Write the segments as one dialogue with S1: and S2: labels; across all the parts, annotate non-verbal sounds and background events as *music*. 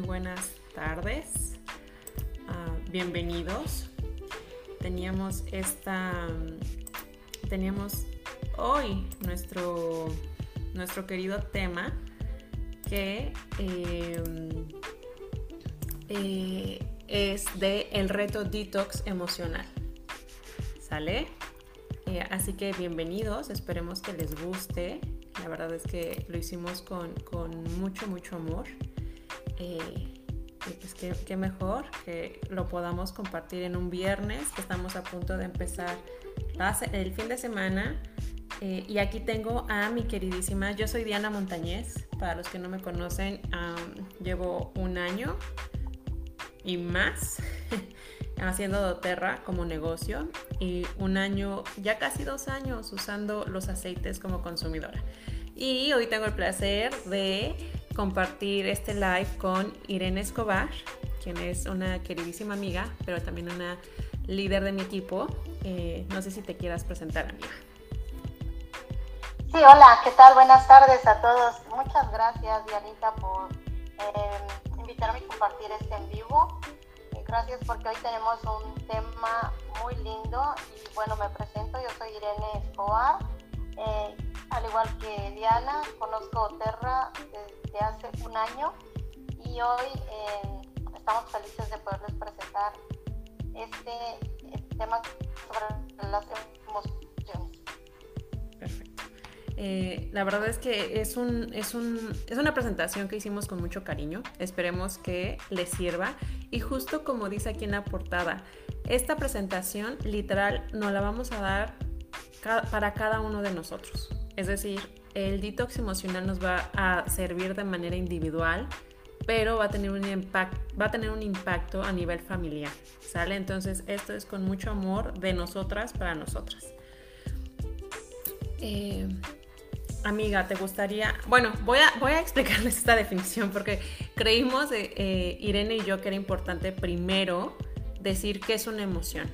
S1: buenas tardes. Ah, bienvenidos. Teníamos esta. Teníamos hoy nuestro, nuestro querido tema que em, eh, es de el reto detox emocional. ¿Sale? Eh, así que bienvenidos, esperemos que les guste. La verdad es que lo hicimos con, mucho, mucho amor. Eh, pues qué, mejor que lo podamos compartir en un viernes, que estamos a punto de empezar el fin de semana. Eh, y aquí tengo a mi queridísima, yo soy Diana Montañez, para los que no me conocen, llevo un año y más *laughs* haciendo doTERRA como negocio y un año, ya casi dos años usando los aceites como consumidora. Y hoy tengo el placer de compartir este live con Irene Escobar, quien es una queridísima amiga, pero también una líder de mi equipo. Eh, no sé si te quieras presentar, amiga.
S2: Sí, hola, ¿qué tal? Buenas tardes a todos. Muchas gracias, Dianita, por eh, invitarme a compartir este en vivo gracias porque hoy tenemos un tema muy lindo y bueno, me presento, yo soy Irene Escobar, eh, al igual que Diana, conozco Terra desde hace un año y hoy eh, estamos felices de poderles presentar este tema sobre las emociones.
S1: Perfecto. Eh, la verdad es que es, un, es, un, es una presentación que hicimos con mucho cariño. Esperemos que les sirva y justo como dice aquí en la portada, esta presentación literal nos la vamos a dar para cada uno de nosotros. Es decir, el detox emocional nos va a servir de manera individual, pero va a tener un, va a tener un impacto a nivel familiar. ¿Sale? Entonces, esto es con mucho amor de nosotras para nosotras. Eh, amiga, ¿te gustaría? Bueno, voy a, voy a explicarles esta definición porque creímos, eh, Irene y yo, que era importante primero decir qué es una emoción,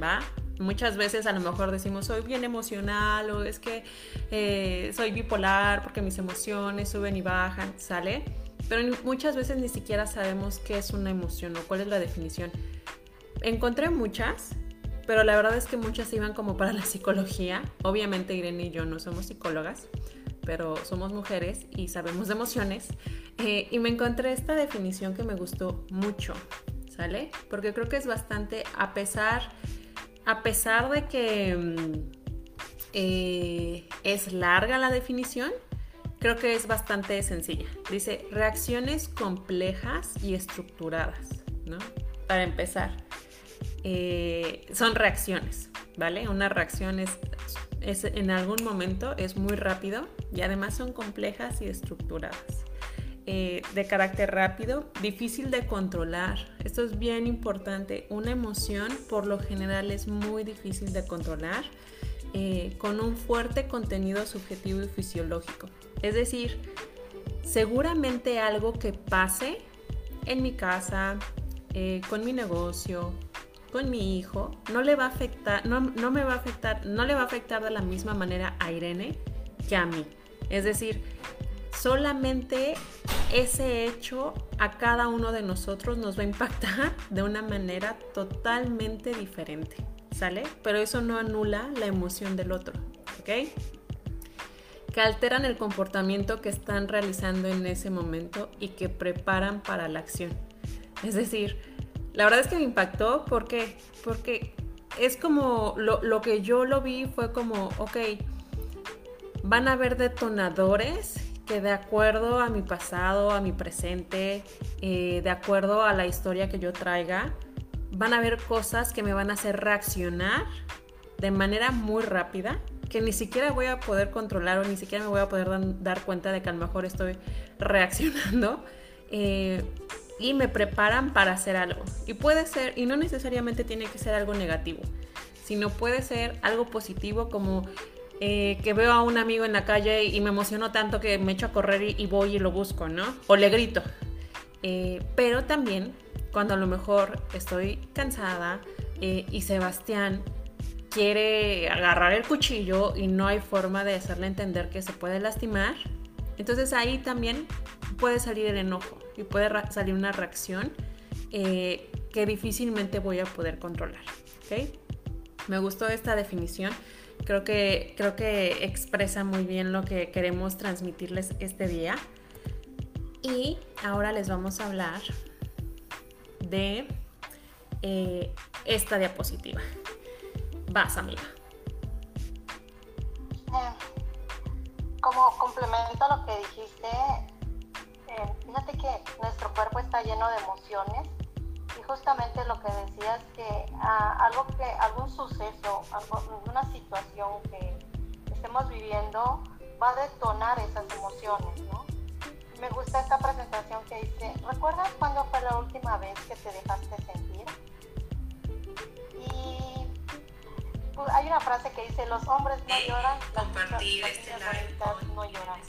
S1: ¿va? Muchas veces a lo mejor decimos soy bien emocional o es que eh, soy bipolar porque mis emociones suben y bajan, ¿sale? Pero muchas veces ni siquiera sabemos qué es una emoción o cuál es la definición. Encontré muchas, pero la verdad es que muchas iban como para la psicología. Obviamente Irene y yo no somos psicólogas, pero somos mujeres y sabemos de emociones. Eh, y me encontré esta definición que me gustó mucho, ¿sale? Porque creo que es bastante, a pesar, a pesar de que mm, eh, es larga la definición, creo que es bastante sencilla. Dice reacciones complejas y estructuradas, ¿no? Para empezar. Eh, son reacciones, ¿vale? Una reacción es, en algún momento es muy rápido y además son complejas y estructuradas. Eh, de carácter rápido, difícil de controlar. Esto es bien importante. Una emoción por lo general es muy difícil de controlar eh, con un fuerte contenido subjetivo y fisiológico. Es decir, seguramente algo que pase en mi casa, con mi negocio, con mi hijo no le va a afectar, no, no me va a afectar, no le va a afectar de la misma manera a Irene que a mí. Es decir, solamente ese hecho a cada uno de nosotros nos va a impactar *laughs* de una manera totalmente diferente, ¿sale? Pero eso no anula la emoción del otro, ¿ok? Que alteran el comportamiento que están realizando en ese momento y que preparan para la acción. Es decir, la verdad es que me impactó porque, porque es como lo, que yo lo vi fue como, ok, van a haber detonadores que de acuerdo a mi pasado, a mi presente, eh, de acuerdo a la historia que yo traiga, van a haber cosas que me van a hacer reaccionar de manera muy rápida, que ni siquiera voy a poder controlar o ni siquiera me voy a poder dar cuenta de que a lo mejor estoy reaccionando. Eh, y me preparan para hacer algo. Y puede ser, y no necesariamente tiene que ser algo negativo, sino puede ser algo positivo como eh, que veo a un amigo en la calle y me emociono tanto que me echo a correr y, voy y lo busco, ¿no? O le grito. Eh, pero también cuando a lo mejor estoy cansada eh, y Sebastián quiere agarrar el cuchillo y no hay forma de hacerle entender que se puede lastimar, Entonces ahí también puede salir el enojo y puede salir una reacción que difícilmente voy a poder controlar. ¿okay? Me gustó esta definición. Creo que, creo que expresa muy bien lo que queremos transmitirles este día. Y ahora les vamos a hablar de eh, esta diapositiva. Vas, amiga.
S2: como complemento a lo que dijiste, eh, fíjate que nuestro cuerpo está lleno de emociones justamente lo que decías que ah, algo que algún suceso, alguna situación que estemos viviendo va a detonar esas emociones, ¿no? Me gusta esta presentación que dice, ¿recuerdas cuándo fue la última vez que te dejaste sentir? Y pues, hay una frase que dice, los hombres no lloran, las, las, no lloran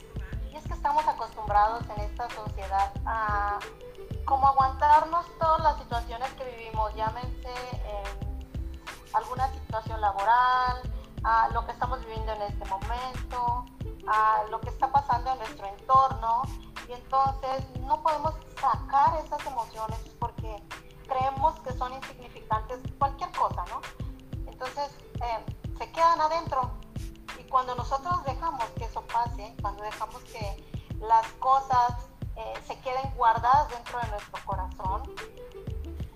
S2: es que estamos acostumbrados en esta sociedad a como aguantarnos todas las situaciones que vivimos, llámense alguna situación laboral, a lo que estamos viviendo en este momento, a lo que está pasando en nuestro entorno y entonces no podemos sacar esas emociones porque creemos que son insignificantes cualquier cosa, ¿no? Entonces eh, se quedan adentro cuando nosotros dejamos que eso pase, cuando dejamos que las cosas eh, se queden guardadas dentro de nuestro corazón,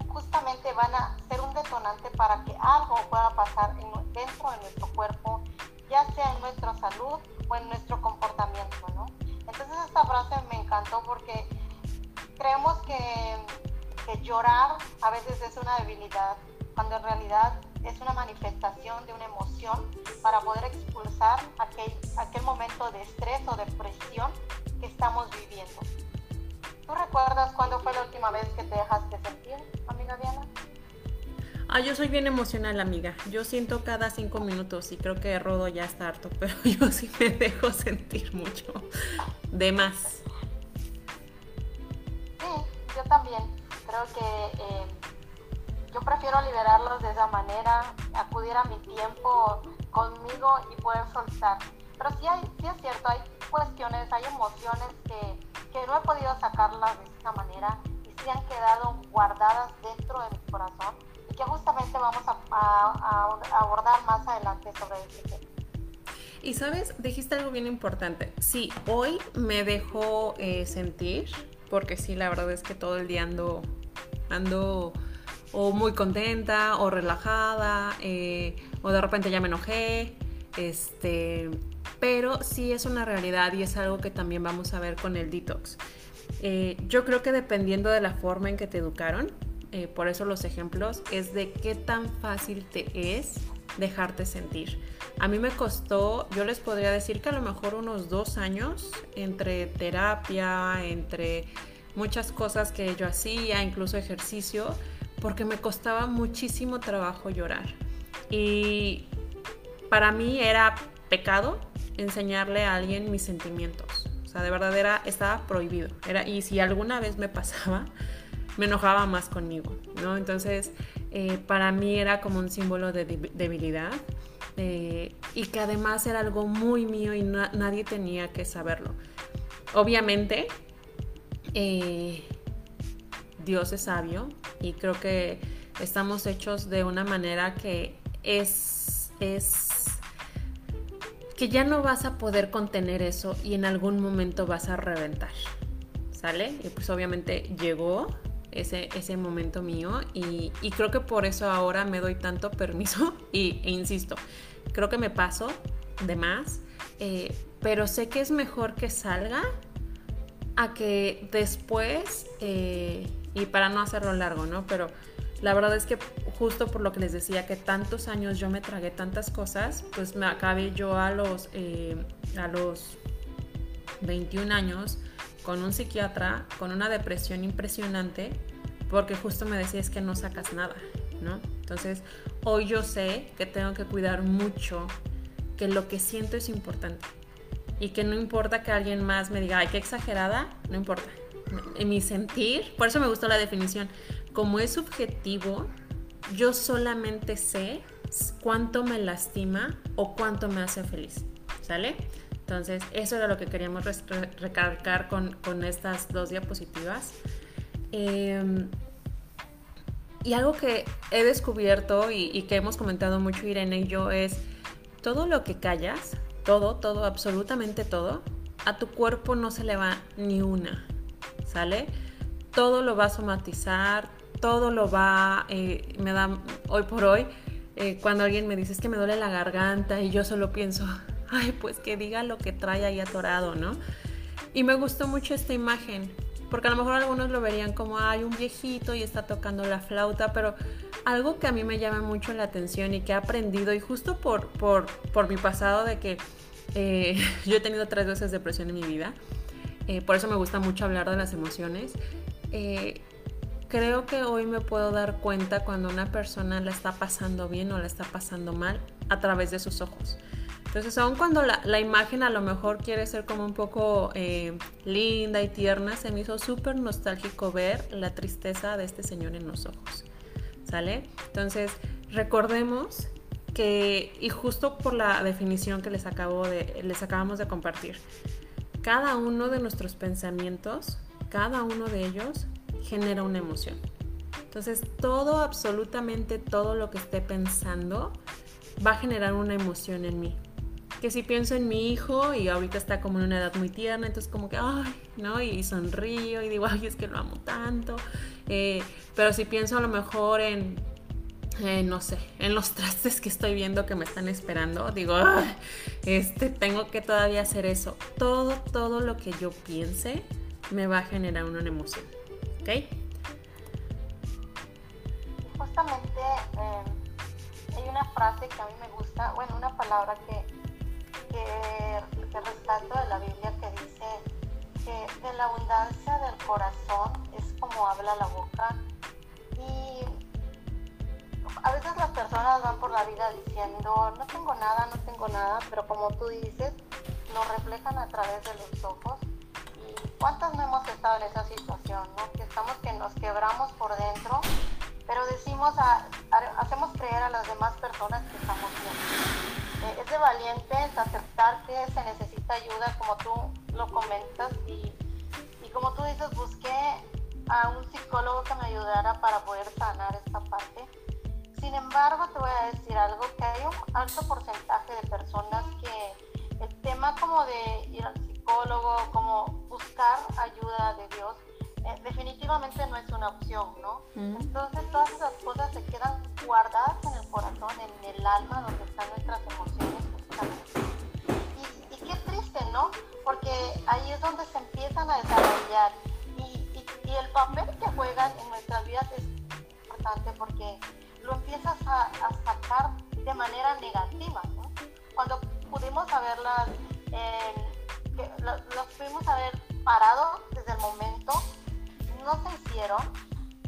S2: justamente van a ser un detonante para que algo pueda pasar dentro de nuestro cuerpo, ya sea en nuestra salud o en nuestro comportamiento, ¿no? Entonces esta frase me encantó porque creemos que, llorar a veces es una debilidad, cuando en realidad es una manifestación de una emoción para poder expulsar aquel, aquel momento de estrés o de presión que estamos viviendo. ¿Tú recuerdas cuándo fue la última vez que te dejaste sentir, amiga Diana?
S1: Ah, yo soy bien emocional, amiga. Yo siento cada cinco minutos y creo que Rodo ya está harto, *laughs* pero yo sí me dejo sentir mucho. De más.
S2: Sí, yo también. Creo que eh, yo prefiero liberarlos de esa manera, acudir a mi tiempo conmigo y poder soltar. Pero sí, hay, sí es cierto, hay cuestiones, hay emociones que, que no he podido sacarlas de esta manera y sí han quedado guardadas dentro de mi corazón y que justamente vamos a, a, abordar más adelante sobre este tema.
S1: Y sabes, dijiste algo bien importante. Sí, hoy me dejo eh, sentir, porque sí, la verdad es que todo el día ando, ando o muy contenta o relajada eh, o de repente ya me enojé. Este, pero sí es una realidad y es algo que también vamos a ver con el detox. Eh, yo creo que dependiendo de la forma en que te educaron, eh, por eso los ejemplos, es de qué tan fácil te es dejarte sentir. A mí me costó, yo les podría decir que a lo mejor unos dos años entre terapia, entre muchas cosas que yo hacía, incluso ejercicio, porque me costaba muchísimo trabajo llorar. Y para mí era pecado enseñarle a alguien mis sentimientos. O sea, de verdad era, estaba prohibido. Era, y si alguna vez me pasaba, me enojaba más conmigo, ¿no? Entonces, eh, para mí era como un símbolo de debilidad eh, y que además era algo muy mío y nadie tenía que saberlo. Obviamente, eh, Dios es sabio y creo que estamos hechos de una manera que es, es que ya no vas a poder contener eso y en algún momento vas a reventar. ¿Sale? Y pues obviamente llegó ese, ese momento mío y, creo que por eso ahora me doy tanto permiso *laughs* y, e insisto, creo que me paso de más, eh, pero sé que es mejor que salga a que después eh, y para no hacerlo largo, ¿no? Pero la verdad es que justo por lo que les decía que tantos años yo me tragué tantas cosas, pues me acabé yo a los, eh, a los 21 años con un psiquiatra, con una depresión impresionante, porque justo me decía que no sacas nada, ¿no? Entonces, hoy yo sé que tengo que cuidar mucho, que lo que siento es importante y que no importa que alguien más me diga, ay, qué exagerada, no importa en mi sentir, por eso me gustó la definición, como es subjetivo, yo solamente sé cuánto me lastima o cuánto me hace feliz, ¿sale? Entonces, eso era lo que queríamos recalcar con, con estas dos diapositivas. Em, y algo que he descubierto y, que hemos comentado mucho Irene y yo es todo lo que callas, todo, todo, absolutamente todo, a tu cuerpo no se le va ni una, ¿sale? Todo lo va a somatizar, todo lo va, eh, me da, hoy por hoy, eh, cuando alguien me dice es que me duele la garganta y yo solo pienso, *laughs* ay, pues que diga lo que trae ahí atorado, ¿no? Y me gustó mucho esta imagen, porque a lo mejor algunos lo verían como, ay, un viejito y está tocando la flauta, pero algo que a mí me llama mucho la atención y que he aprendido, y justo por, por, por mi pasado de que eh, *laughs* yo he tenido tres veces depresión en mi vida, por eso me gusta mucho hablar de las emociones. Creo que hoy me puedo dar cuenta cuando una persona la está pasando bien o la está pasando mal a través de sus ojos. Entonces, aun cuando la, imagen a lo mejor quiere ser como un poco eh, linda y tierna, se me hizo súper nostálgico ver la tristeza de este señor en los ojos. ¿Sale? Entonces, recordemos que, y justo por la definición que les, acabo de, les acabamos de compartir, cada uno de nuestros pensamientos, cada uno de ellos genera una emoción. Entonces, todo, absolutamente todo lo que esté pensando va a generar una emoción en mí que si pienso en mi hijo y ahorita está como en una edad muy tierna, entonces como que, ay, ¿no? Y sonrío y digo, *laughs* ay, es que lo amo tanto. Eh, pero si pienso a lo mejor en, no sé, en los *laughs* trastes que estoy viendo que me están esperando, digo, este, tengo que todavía hacer eso. Todo, todo lo que yo piense me va a generar una emoción. ¿Ok?
S2: Justamente eh, hay una frase que a mí me gusta, bueno, una palabra que que, que rescato de la Biblia que dice que de la abundancia del corazón es como habla la boca y a veces las personas van por la vida diciendo no tengo nada, no tengo nada, pero como tú dices, lo reflejan a través de los ojos cuántas no hemos estado en esa situación, ¿no? que estamos que nos quebramos por dentro, pero decimos, a, hacemos creer a las demás personas que estamos bien eh, es de valientes aceptar que se necesita ayuda, como tú lo comentas, y, y como tú dices, busqué a un psicólogo que me ayudara para poder sanar esta parte. Sin embargo, te voy a decir algo, que hay un alto porcentaje de personas que el tema como de ir al psicólogo, como buscar ayuda de Dios, eh, definitivamente no es una opción, ¿no? Entonces todas esas cosas se quedan guardadas en el corazón, en el alma, donde están nuestras emociones. Y, y qué triste, ¿no? Porque ahí es donde se empiezan a desarrollar. Y, y, y el papel que juegan en nuestras vidas es importante porque lo empiezas a, a sacar de manera negativa, ¿no? Cuando pudimos haberlas, eh, los pudimos haber parado desde el momento no se hicieron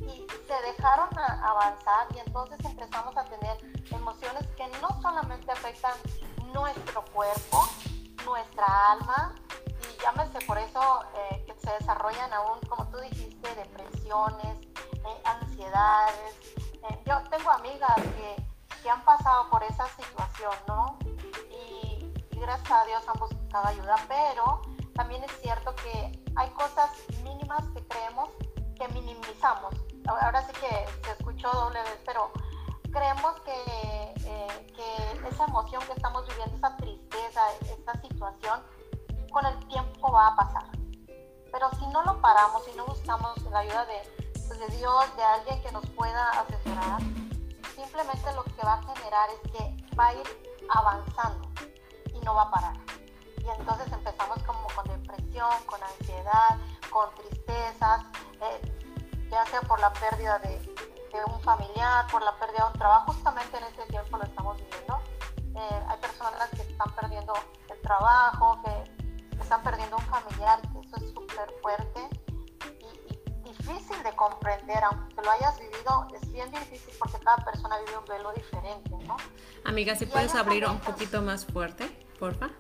S2: y se dejaron avanzar y entonces empezamos a tener emociones que no solamente afectan nuestro cuerpo, nuestra alma y llámese por eso eh, que se desarrollan aún, como tú dijiste, depresiones, eh, ansiedades. Eh, yo tengo amigas que, que, han pasado por esa situación, ¿no? Y, y gracias a Dios han buscado ayuda, pero también es cierto que hay cosas mínimas que creemos que minimizamos. Ahora sí que se escuchó doble vez, pero creemos que, eh, que esa emoción que estamos viviendo, esa tristeza, esta situación, con el tiempo va a pasar. Pero si no lo paramos, si no buscamos la ayuda de, pues, de Dios, de alguien que nos pueda asesorar, simplemente lo que va a generar es que va a ir avanzando y no va a parar. Y entonces empezamos como con depresión, con ansiedad, con tristezas, eh, ya sea por la pérdida de, un familiar, por la pérdida de un trabajo, justamente en este tiempo lo estamos viviendo. Eh, hay personas que están perdiendo el trabajo, que están perdiendo un familiar, que eso es súper fuerte y, difícil de comprender, aunque lo hayas vivido, es bien difícil porque cada persona vive un velo diferente, ¿no?
S1: Amiga, si puedes abrir un poquito más fuerte, porfa.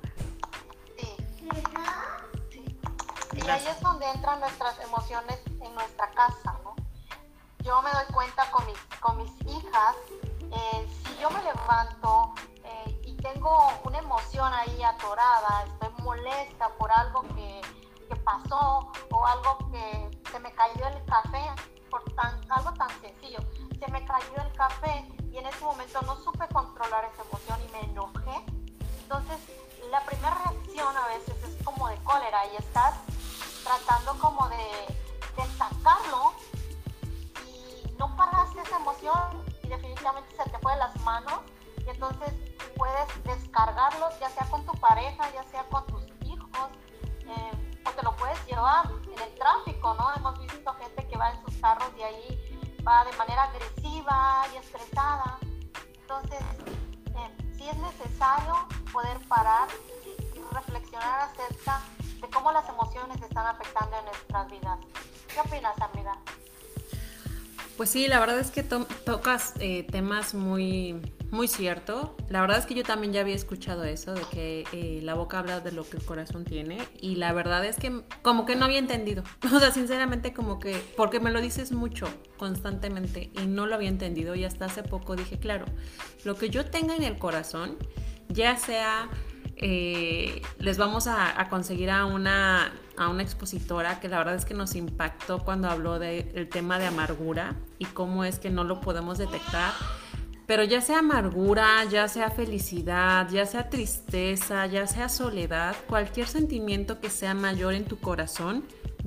S2: Y ahí es donde entran nuestras emociones en nuestra casa, ¿no? Yo me doy cuenta con mis, con mis hijas, eh, si yo me levanto eh, y tengo una emoción ahí atorada, estoy molesta por algo que, que pasó o algo que se me cayó el café, por tan, algo tan sencillo. Se me cayó el café y en ese momento no supe controlar esa emoción y me enojé. Entonces, la primera reacción a veces es como de cólera y estás tratando como de, de sacarlo y no paraste esa emoción y definitivamente se te fue de las manos y entonces puedes descargarlos ya sea con tu pareja, ya sea con tus hijos, eh, o te lo puedes llevar en el tráfico, ¿no? Hemos visto gente que va en sus carros y ahí va de manera agresiva y estresada. Entonces, sí es necesario poder parar y reflexionar acerca de cómo las emociones están afectando en nuestras vidas. ¿Qué opinas, amiga?
S1: Pues sí, la verdad es que tocas eh, temas muy, muy cierto. La verdad es que yo también ya había escuchado eso, de que eh, la boca habla de lo que el corazón tiene. Y la verdad es que como que no había entendido. *laughs* O sea, sinceramente como que, porque me lo dices mucho, constantemente, y no lo había entendido. Y hasta hace poco dije, claro, lo que yo tenga en el corazón, ya sea eh, les vamos a, conseguir a una, a una expositora que la verdad es que nos impactó cuando habló del tema de amargura y cómo es que no lo podemos detectar. Pero ya sea amargura, ya sea felicidad, ya sea tristeza, ya sea soledad, cualquier sentimiento que sea mayor en tu corazón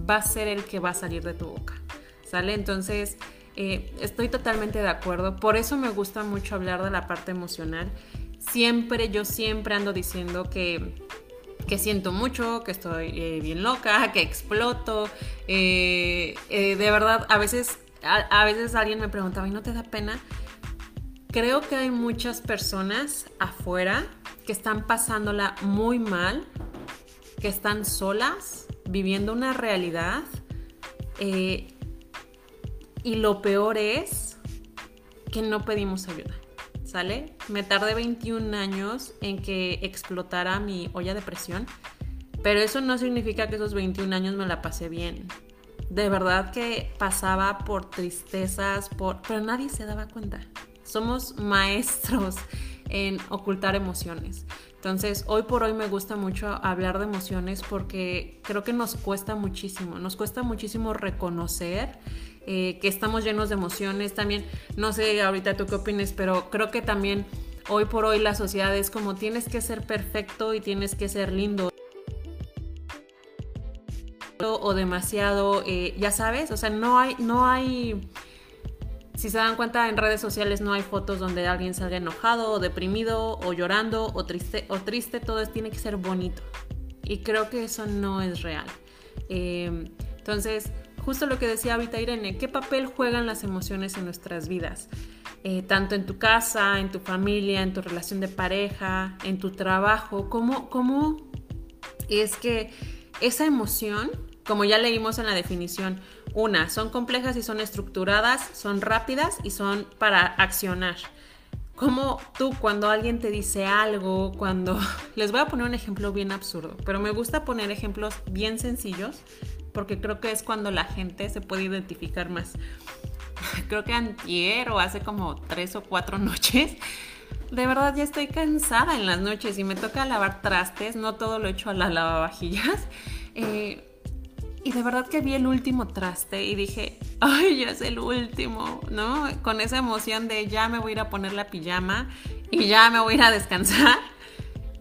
S1: va a ser el que va a salir de tu boca. ¿Sale? Entonces, eh, estoy totalmente de acuerdo. Por eso me gusta mucho hablar de la parte emocional siempre, yo siempre ando diciendo que, que siento mucho, que estoy eh, bien loca, que exploto. Eh, eh, de verdad, a veces, a, veces alguien me preguntaba, ¿y no te da pena? Creo que hay muchas personas afuera que están pasándola muy mal, que están solas, viviendo una realidad. y lo peor es que no pedimos ayuda. ¿Sale? Me tardé 21 años en que explotara mi olla de presión, pero eso no significa que esos 21 años me la pasé bien. De verdad que pasaba por tristezas, por... pero nadie se daba cuenta. Somos maestros en ocultar emociones. Entonces, hoy por hoy me gusta mucho hablar de emociones porque creo que nos cuesta muchísimo, nos cuesta muchísimo reconocer eh, que estamos llenos de emociones. También, no sé ahorita tú qué opines, pero creo que también hoy por hoy la sociedad es como tienes que ser perfecto y tienes que ser lindo o demasiado, eh, ya sabes, o sea, no hay, no hay, si se dan cuenta en redes sociales no hay fotos donde alguien salga enojado o deprimido o llorando o triste, o triste, todo tiene que ser bonito. Y creo que eso no es real. Eh, entonces, justo lo que decía ahorita Irene, ¿qué papel juegan las emociones en nuestras vidas? Eh, tanto en tu casa, en tu familia, en tu relación de pareja, en tu trabajo, ¿cómo, cómo es que esa emoción, como ya leímos en la definición, una, son complejas y son estructuradas, son rápidas y son para accionar. Como tú cuando alguien te dice algo, cuando... *laughs* Les voy a poner un ejemplo bien absurdo, pero me gusta poner ejemplos bien sencillos porque creo que es cuando la gente se puede identificar más. *laughs* Creo que antier o hace como tres o cuatro *laughs* noches, de verdad ya estoy cansada en las noches y me toca lavar trastes, no todo lo hecho a la lavavajillas. *laughs* Eh, y de verdad que vi el último traste y dije, ay, ya es el último, ¿no? Con esa emoción de ya me voy a ir a poner la pijama y ya me voy a ir a descansar.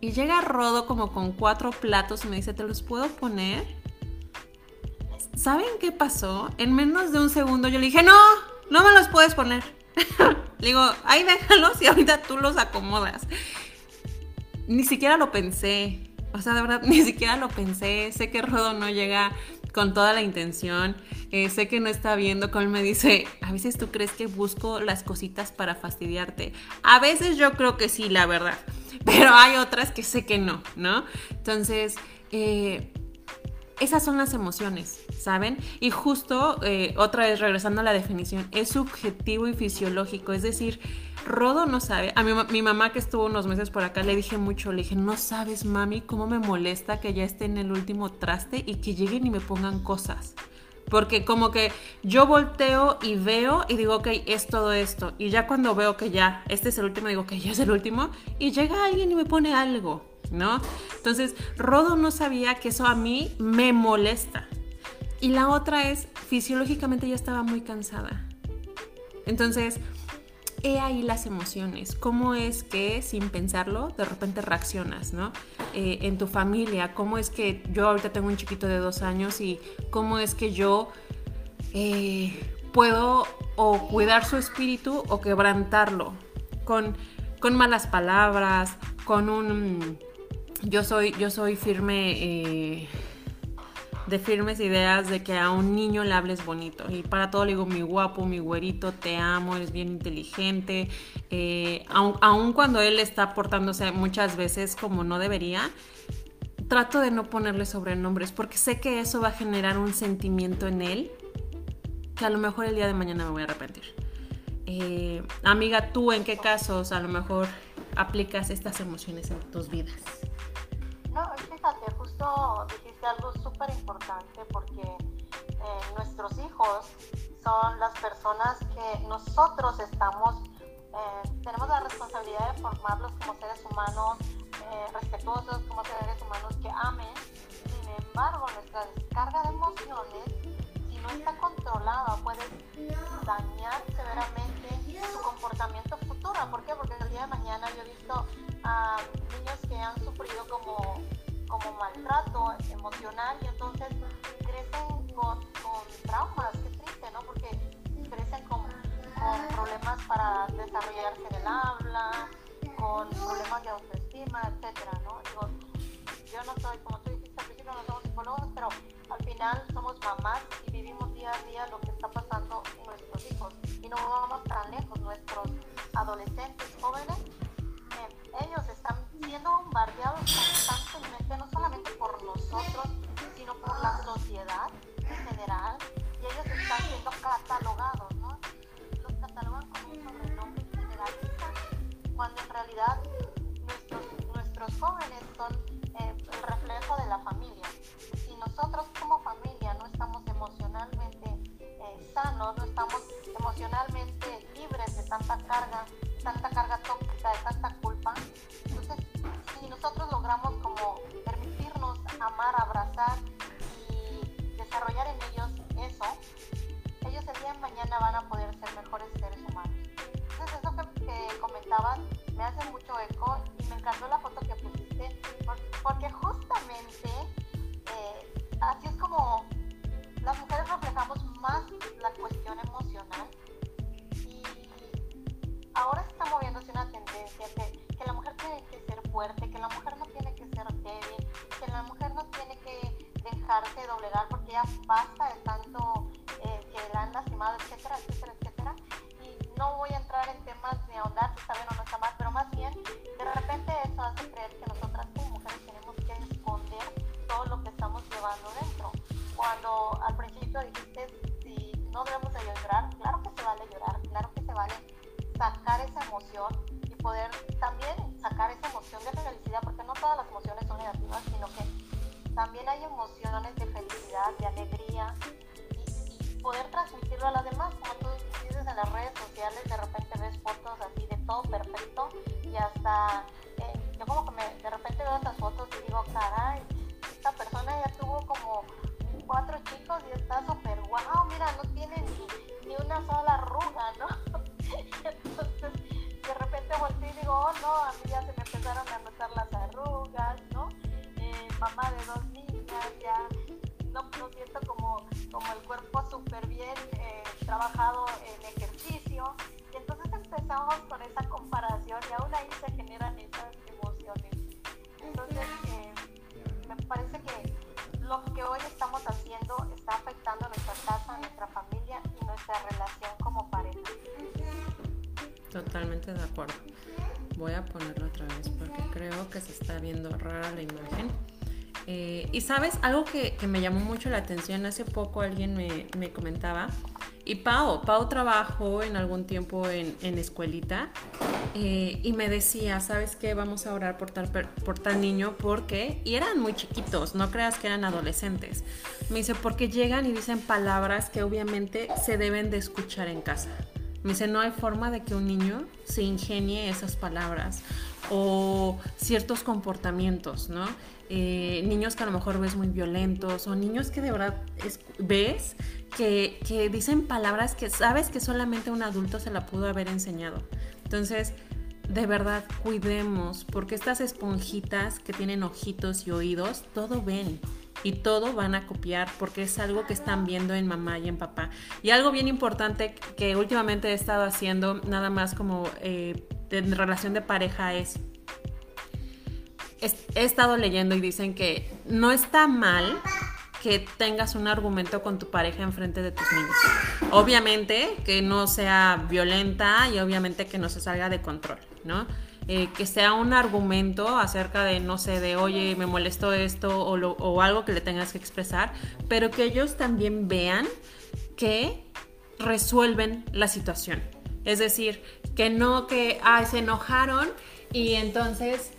S1: Y llega Rodo como con cuatro platos y me dice, ¿te los puedo poner? ¿Saben qué pasó? En menos de un segundo yo le dije, no, no me los puedes poner. *laughs* le digo, ahí déjalos y ahorita tú los acomodas. Ni siquiera lo pensé. O sea, de verdad, *laughs* ni siquiera lo pensé. Sé que Rodo no llega con toda la intención. Eh, sé que no está viendo como él me dice, a veces tú crees que busco las cositas para fastidiarte. A veces yo creo que sí, la verdad. *laughs* Pero hay otras que sé que no, ¿no? Entonces, eh, esas son las emociones, ¿saben? Y justo, eh, otra vez regresando a la definición, es subjetivo y fisiológico, es decir, Rodo no sabe, a mi, mi, mamá que estuvo unos meses por acá le dije mucho, le dije, no sabes mami cómo me molesta que ya esté en el último traste y que lleguen y me pongan cosas. Porque como que yo volteo y veo y digo, ok, es todo esto. Y ya cuando veo que ya, este es el último, digo, que ya es el último. Y llega alguien y me pone algo. ¿No? Entonces, Rodo no sabía que eso a mí me molesta. Y la otra es, fisiológicamente ya estaba muy cansada. Entonces, he ahí las emociones. ¿Cómo es que sin pensarlo de repente reaccionas, ¿no? Eh, en tu familia, ¿cómo es que yo ahorita tengo un chiquito de dos años y cómo es que yo eh, puedo o cuidar su espíritu o quebrantarlo con, con malas palabras, con un... Yo soy, yo soy firme... Eh, de firmes ideas de que a un niño le hables bonito. Y para todo le digo, mi guapo, mi güerito, te amo, eres bien inteligente. Eh, aun, cuando él está portándose muchas veces como no debería, trato de no ponerle sobrenombres porque sé que eso va a generar un sentimiento en él que a lo mejor el día de mañana me voy a arrepentir. Eh, amiga, ¿tú en qué casos a lo mejor aplicas estas emociones en tus vidas?
S2: No, fíjate, justo dijiste algo súper importante porque eh, nuestros hijos son las personas que nosotros estamos, eh, tenemos la responsabilidad de formarlos como seres humanos eh, respetuosos, como seres humanos que amen. Sin embargo, nuestra descarga de emociones, si no está controlada, puede dañar severamente su comportamiento ¿Por qué? Porque el día de mañana yo he visto a niños que han sufrido como, como maltrato emocional y entonces crecen con, con traumas, qué triste, ¿no? Porque crecen con, con problemas para desarrollarse en el habla, con problemas de autoestima, etcétera, ¿no? Digo, yo no soy, como tú dijiste al principio, no somos psicólogos, pero al final somos mamás y vivimos día a día lo que está pasando en nuestros hijos. Y no vamos tan lejos, nuestros adolescentes, jóvenes, ellos están siendo bombardeados constantemente, no solamente por nosotros, sino por la sociedad en general, y ellos están siendo catalogados, ¿no? Los catalogan como un sobrenombre generalista, cuando en realidad nuestros, jóvenes son eh, el reflejo de la familia. Si nosotros como familia no estamos emocionalmente eh, sanos, no estamos emocionalmente tanta carga, tanta carga tóxica, de tanta culpa. Entonces, si nosotros logramos como permitirnos amar, abrazar y desarrollar en ellos eso, ellos el día de mañana van a poder ser mejores seres humanos. Entonces, eso que, comentabas me hace mucho eco y me encantó la foto que
S1: sabes, algo que, me llamó mucho la atención, hace poco alguien me, comentaba, y Pau, Pau trabajó en algún tiempo en, escuelita eh, y me decía, ¿sabes qué? Vamos a orar por tal, por tal niño porque, y eran muy chiquitos, no creas que eran adolescentes. Me dice, porque llegan y dicen palabras que obviamente se deben de escuchar en casa. Me dice, no hay forma de que un niño se ingenie esas palabras. O ciertos comportamientos, ¿no? Eh, niños que a lo mejor ves muy violentos o niños que de verdad ves que, que, dicen palabras que sabes que solamente un adulto se la pudo haber enseñado. Entonces, de verdad, cuidemos, porque estas esponjitas que tienen ojitos y oídos, todo ven y todo van a copiar porque es algo que están viendo en mamá y en papá. Y algo bien importante que últimamente he estado haciendo, nada más como eh, en relación de pareja, es he estado leyendo y dicen que no está mal que tengas un argumento con tu pareja enfrente de tus niños. Obviamente que no sea violenta y obviamente que no se salga de control, ¿no? Eh, que sea un argumento acerca de, no sé, de, oye, me molestó esto o algo que le tengas que expresar, pero que ellos también vean que resuelven la situación. Es decir, que no que, ay, se enojaron y entonces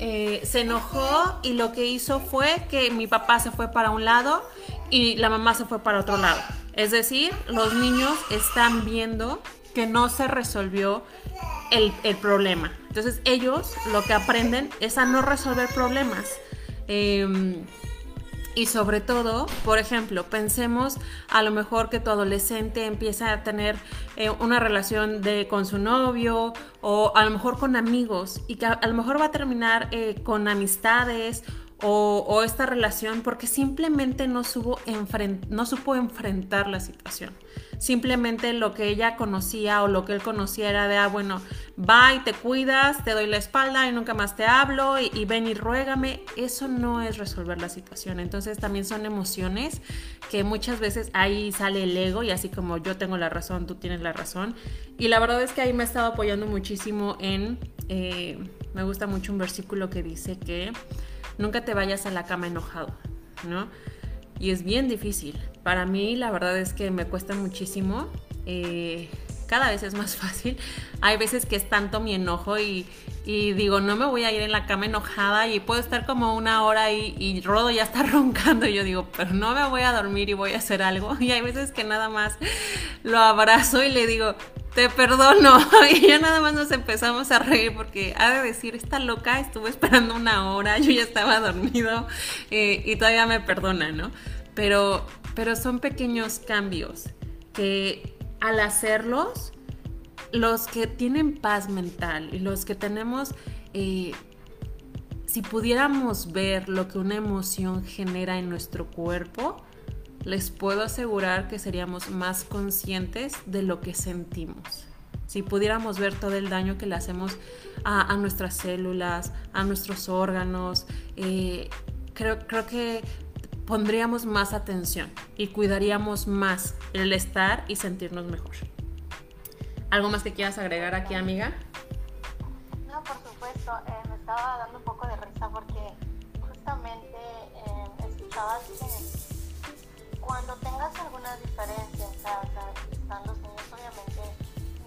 S1: eh, se enojó y lo que hizo fue que mi papá se fue para un lado y la mamá se fue para otro lado. Es decir, los niños están viendo que no se resolvió el, problema. Entonces ellos lo que aprenden es a no resolver problemas. Em, y sobre todo, por ejemplo, pensemos a lo mejor que tu adolescente empieza a tener eh, una relación de, con su novio o a lo mejor con amigos y que a, lo mejor va a terminar eh, con amistades o, esta relación porque simplemente no, supo enfrentar la situación. Simplemente lo que ella conocía o lo que él conocía era de, ah, bueno, va y te cuidas, te doy la espalda y nunca más te hablo y, ven y ruégame. Eso no es resolver la situación. Entonces también son emociones que muchas veces ahí sale el ego y así como yo tengo la razón, tú tienes la razón. Y la verdad es que ahí me he estado apoyando muchísimo en, eh, me gusta mucho un versículo que dice que nunca te vayas a la cama enojado, ¿no? Y es bien difícil. Para mí la verdad es que me cuesta muchísimo. Eh, cada vez es más *laughs* fácil. Hay veces que es tanto mi enojo y, digo, no me voy a ir en la cama enojada y puedo estar como una hora y, y, Rodo ya está *laughs* roncando y yo digo, pero no me voy a dormir y voy a hacer algo. *laughs* Y hay veces que nada más lo abrazo y le digo, te perdono. *laughs* Y ya nada más nos empezamos a reír porque ha de decir, esta loca estuvo esperando una hora, yo ya estaba dormido eh, y todavía me perdona, ¿no? Pero, pero son pequeños cambios que al hacerlos, los que tienen paz mental los que tenemos, eh, si pudiéramos ver lo que una emoción genera en nuestro cuerpo, les puedo asegurar que seríamos más conscientes de lo que sentimos. Si pudiéramos ver todo el daño que le hacemos a, nuestras células, a nuestros órganos, eh, creo, creo que pondríamos más atención y cuidaríamos más el estar y sentirnos mejor. ¿Algo más que quieras agregar aquí, amiga?
S2: No, por supuesto. Eh, me estaba dando un poco de risa porque justamente eh, escuchaba que cuando tengas alguna diferencia en casa, están los niños, obviamente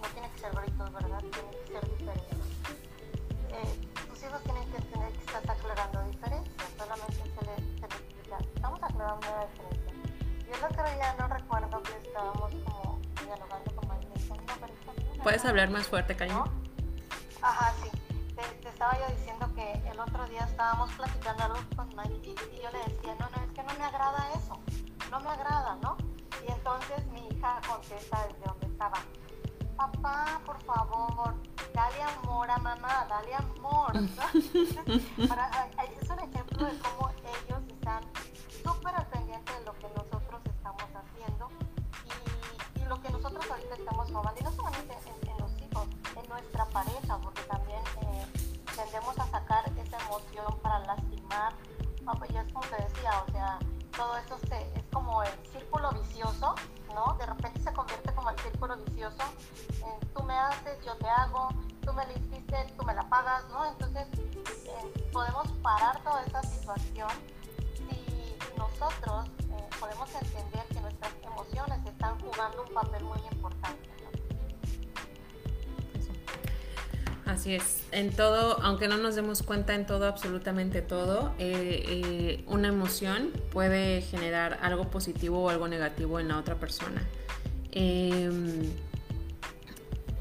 S2: no tiene que ser gritos, ¿verdad? Tiene que ser diferentes. Eh, tus hijos tienen que entender que estás aclarando diferencias, solamente se les estamos aclarando una diferencia. Yo el otro día no recuerdo que estábamos como dialogando con María.
S1: ¿Puedes hablar más fuerte, cariño?
S2: Ajá, sí. Estaba yo diciendo que el otro día estábamos platicando algo con Mikey y yo le decía, no, no, es que no me agrada eso, no me agrada, ¿no? Y entonces mi hija contesta desde donde estaba, papá, por favor, dale amor a mamá, dale amor. ¿no? *laughs* Para, es un ejemplo de cómo ellos están súper al pendiente de lo que nosotros estamos haciendo y, y, lo que nosotros ahorita estamos tomando, y no solamente en, en, los hijos, en nuestra pareja, Pues ya es como te decía, o sea, todo eso se, es como el círculo vicioso, ¿no? De repente se convierte como el círculo vicioso. Eh, tú me haces, yo te hago, tú me lo hiciste, tú me la pagas, ¿no? Entonces, eh, podemos parar toda esa situación nosotros eh, podemos entender que nuestras emociones están jugando un papel muy importante.
S1: Así es, en todo, aunque no nos demos cuenta en todo, absolutamente todo, eh, eh, una emoción puede generar algo positivo o algo negativo en la otra persona. Em,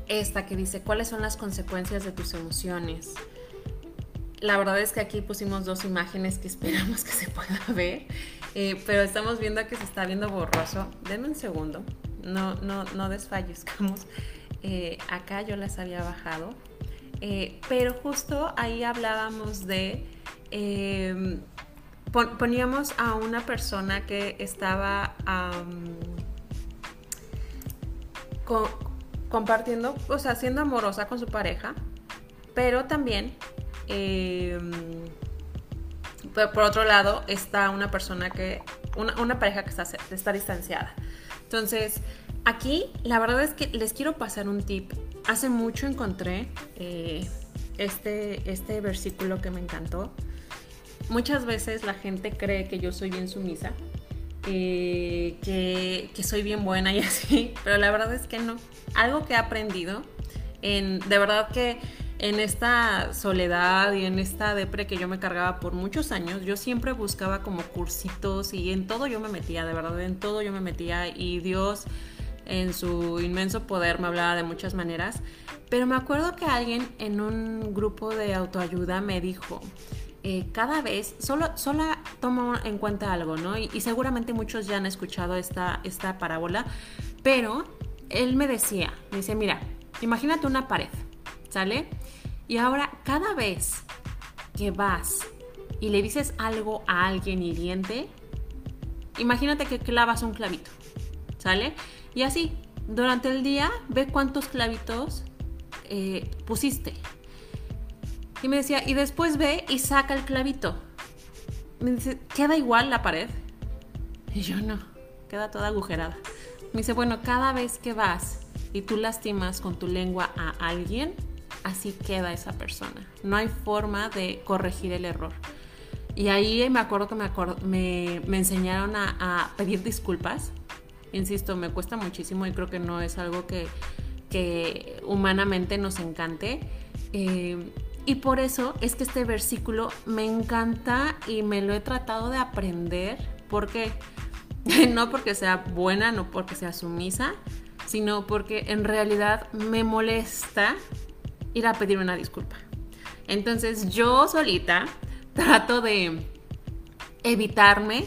S1: esta que dice, ¿cuáles son las consecuencias de tus emociones? la verdad es que aquí pusimos dos imágenes que *laughs* esperamos que se pueda ver, eh, pero estamos viendo que se está viendo borroso. Denme un segundo, no, no, no desfallezcamos. Acá yo las había bajado, eh, pero justo ahí hablábamos de... Em, poníamos a una persona que estaba compartiendo, o sea, siendo amorosa con su pareja, pero también, em, por otro lado, está una persona que, una, pareja que está distanciada. Entonces, aquí la verdad es que les quiero pasar un tip. Hace mucho encontré eh, este, este versículo que me encantó. Muchas veces la gente cree que yo soy bien sumisa, eh, que, que, soy bien buena y *laughs* así, pero la verdad es que no. Algo que he aprendido, en, de verdad que en esta soledad y en esta depre que yo me cargaba por muchos años, yo siempre buscaba como cursitos y en todo yo me metía, de verdad, en todo yo me metía y Dios en su inmenso poder me hablaba de muchas maneras. Pero me acuerdo que alguien en un grupo de autoayuda me dijo, eh, cada vez, solo, solo tomo en cuenta algo, ¿no? Y, y, seguramente muchos ya han escuchado esta, esta parábola, pero él me decía, me dice, mira, imagínate una pared, ¿sale? Y ahora cada vez que vas y le dices algo a alguien hiriente, imagínate que clavas un clavito, ¿sale? Y así, durante el día, ve cuántos clavitos eh, pusiste. Y me decía, y después ve y saca el clavito. Me dice, ¿queda igual la pared? Y yo no, queda toda agujerada. Me dice, bueno, cada vez que vas y tú lastimas con tu lengua a alguien, así queda esa persona. No hay forma de corregir el error. Y ahí me acuerdo que me, me, enseñaron a, pedir disculpas. Insisto, me cuesta muchísimo y creo que no es algo que, humanamente nos encante. Eh, y por eso es que este versículo me encanta y me lo he tratado de aprender. porque *laughs* no porque sea buena, no porque sea sumisa, sino porque en realidad me molesta ir a pedir una disculpa. Entonces yo solita trato de evitarme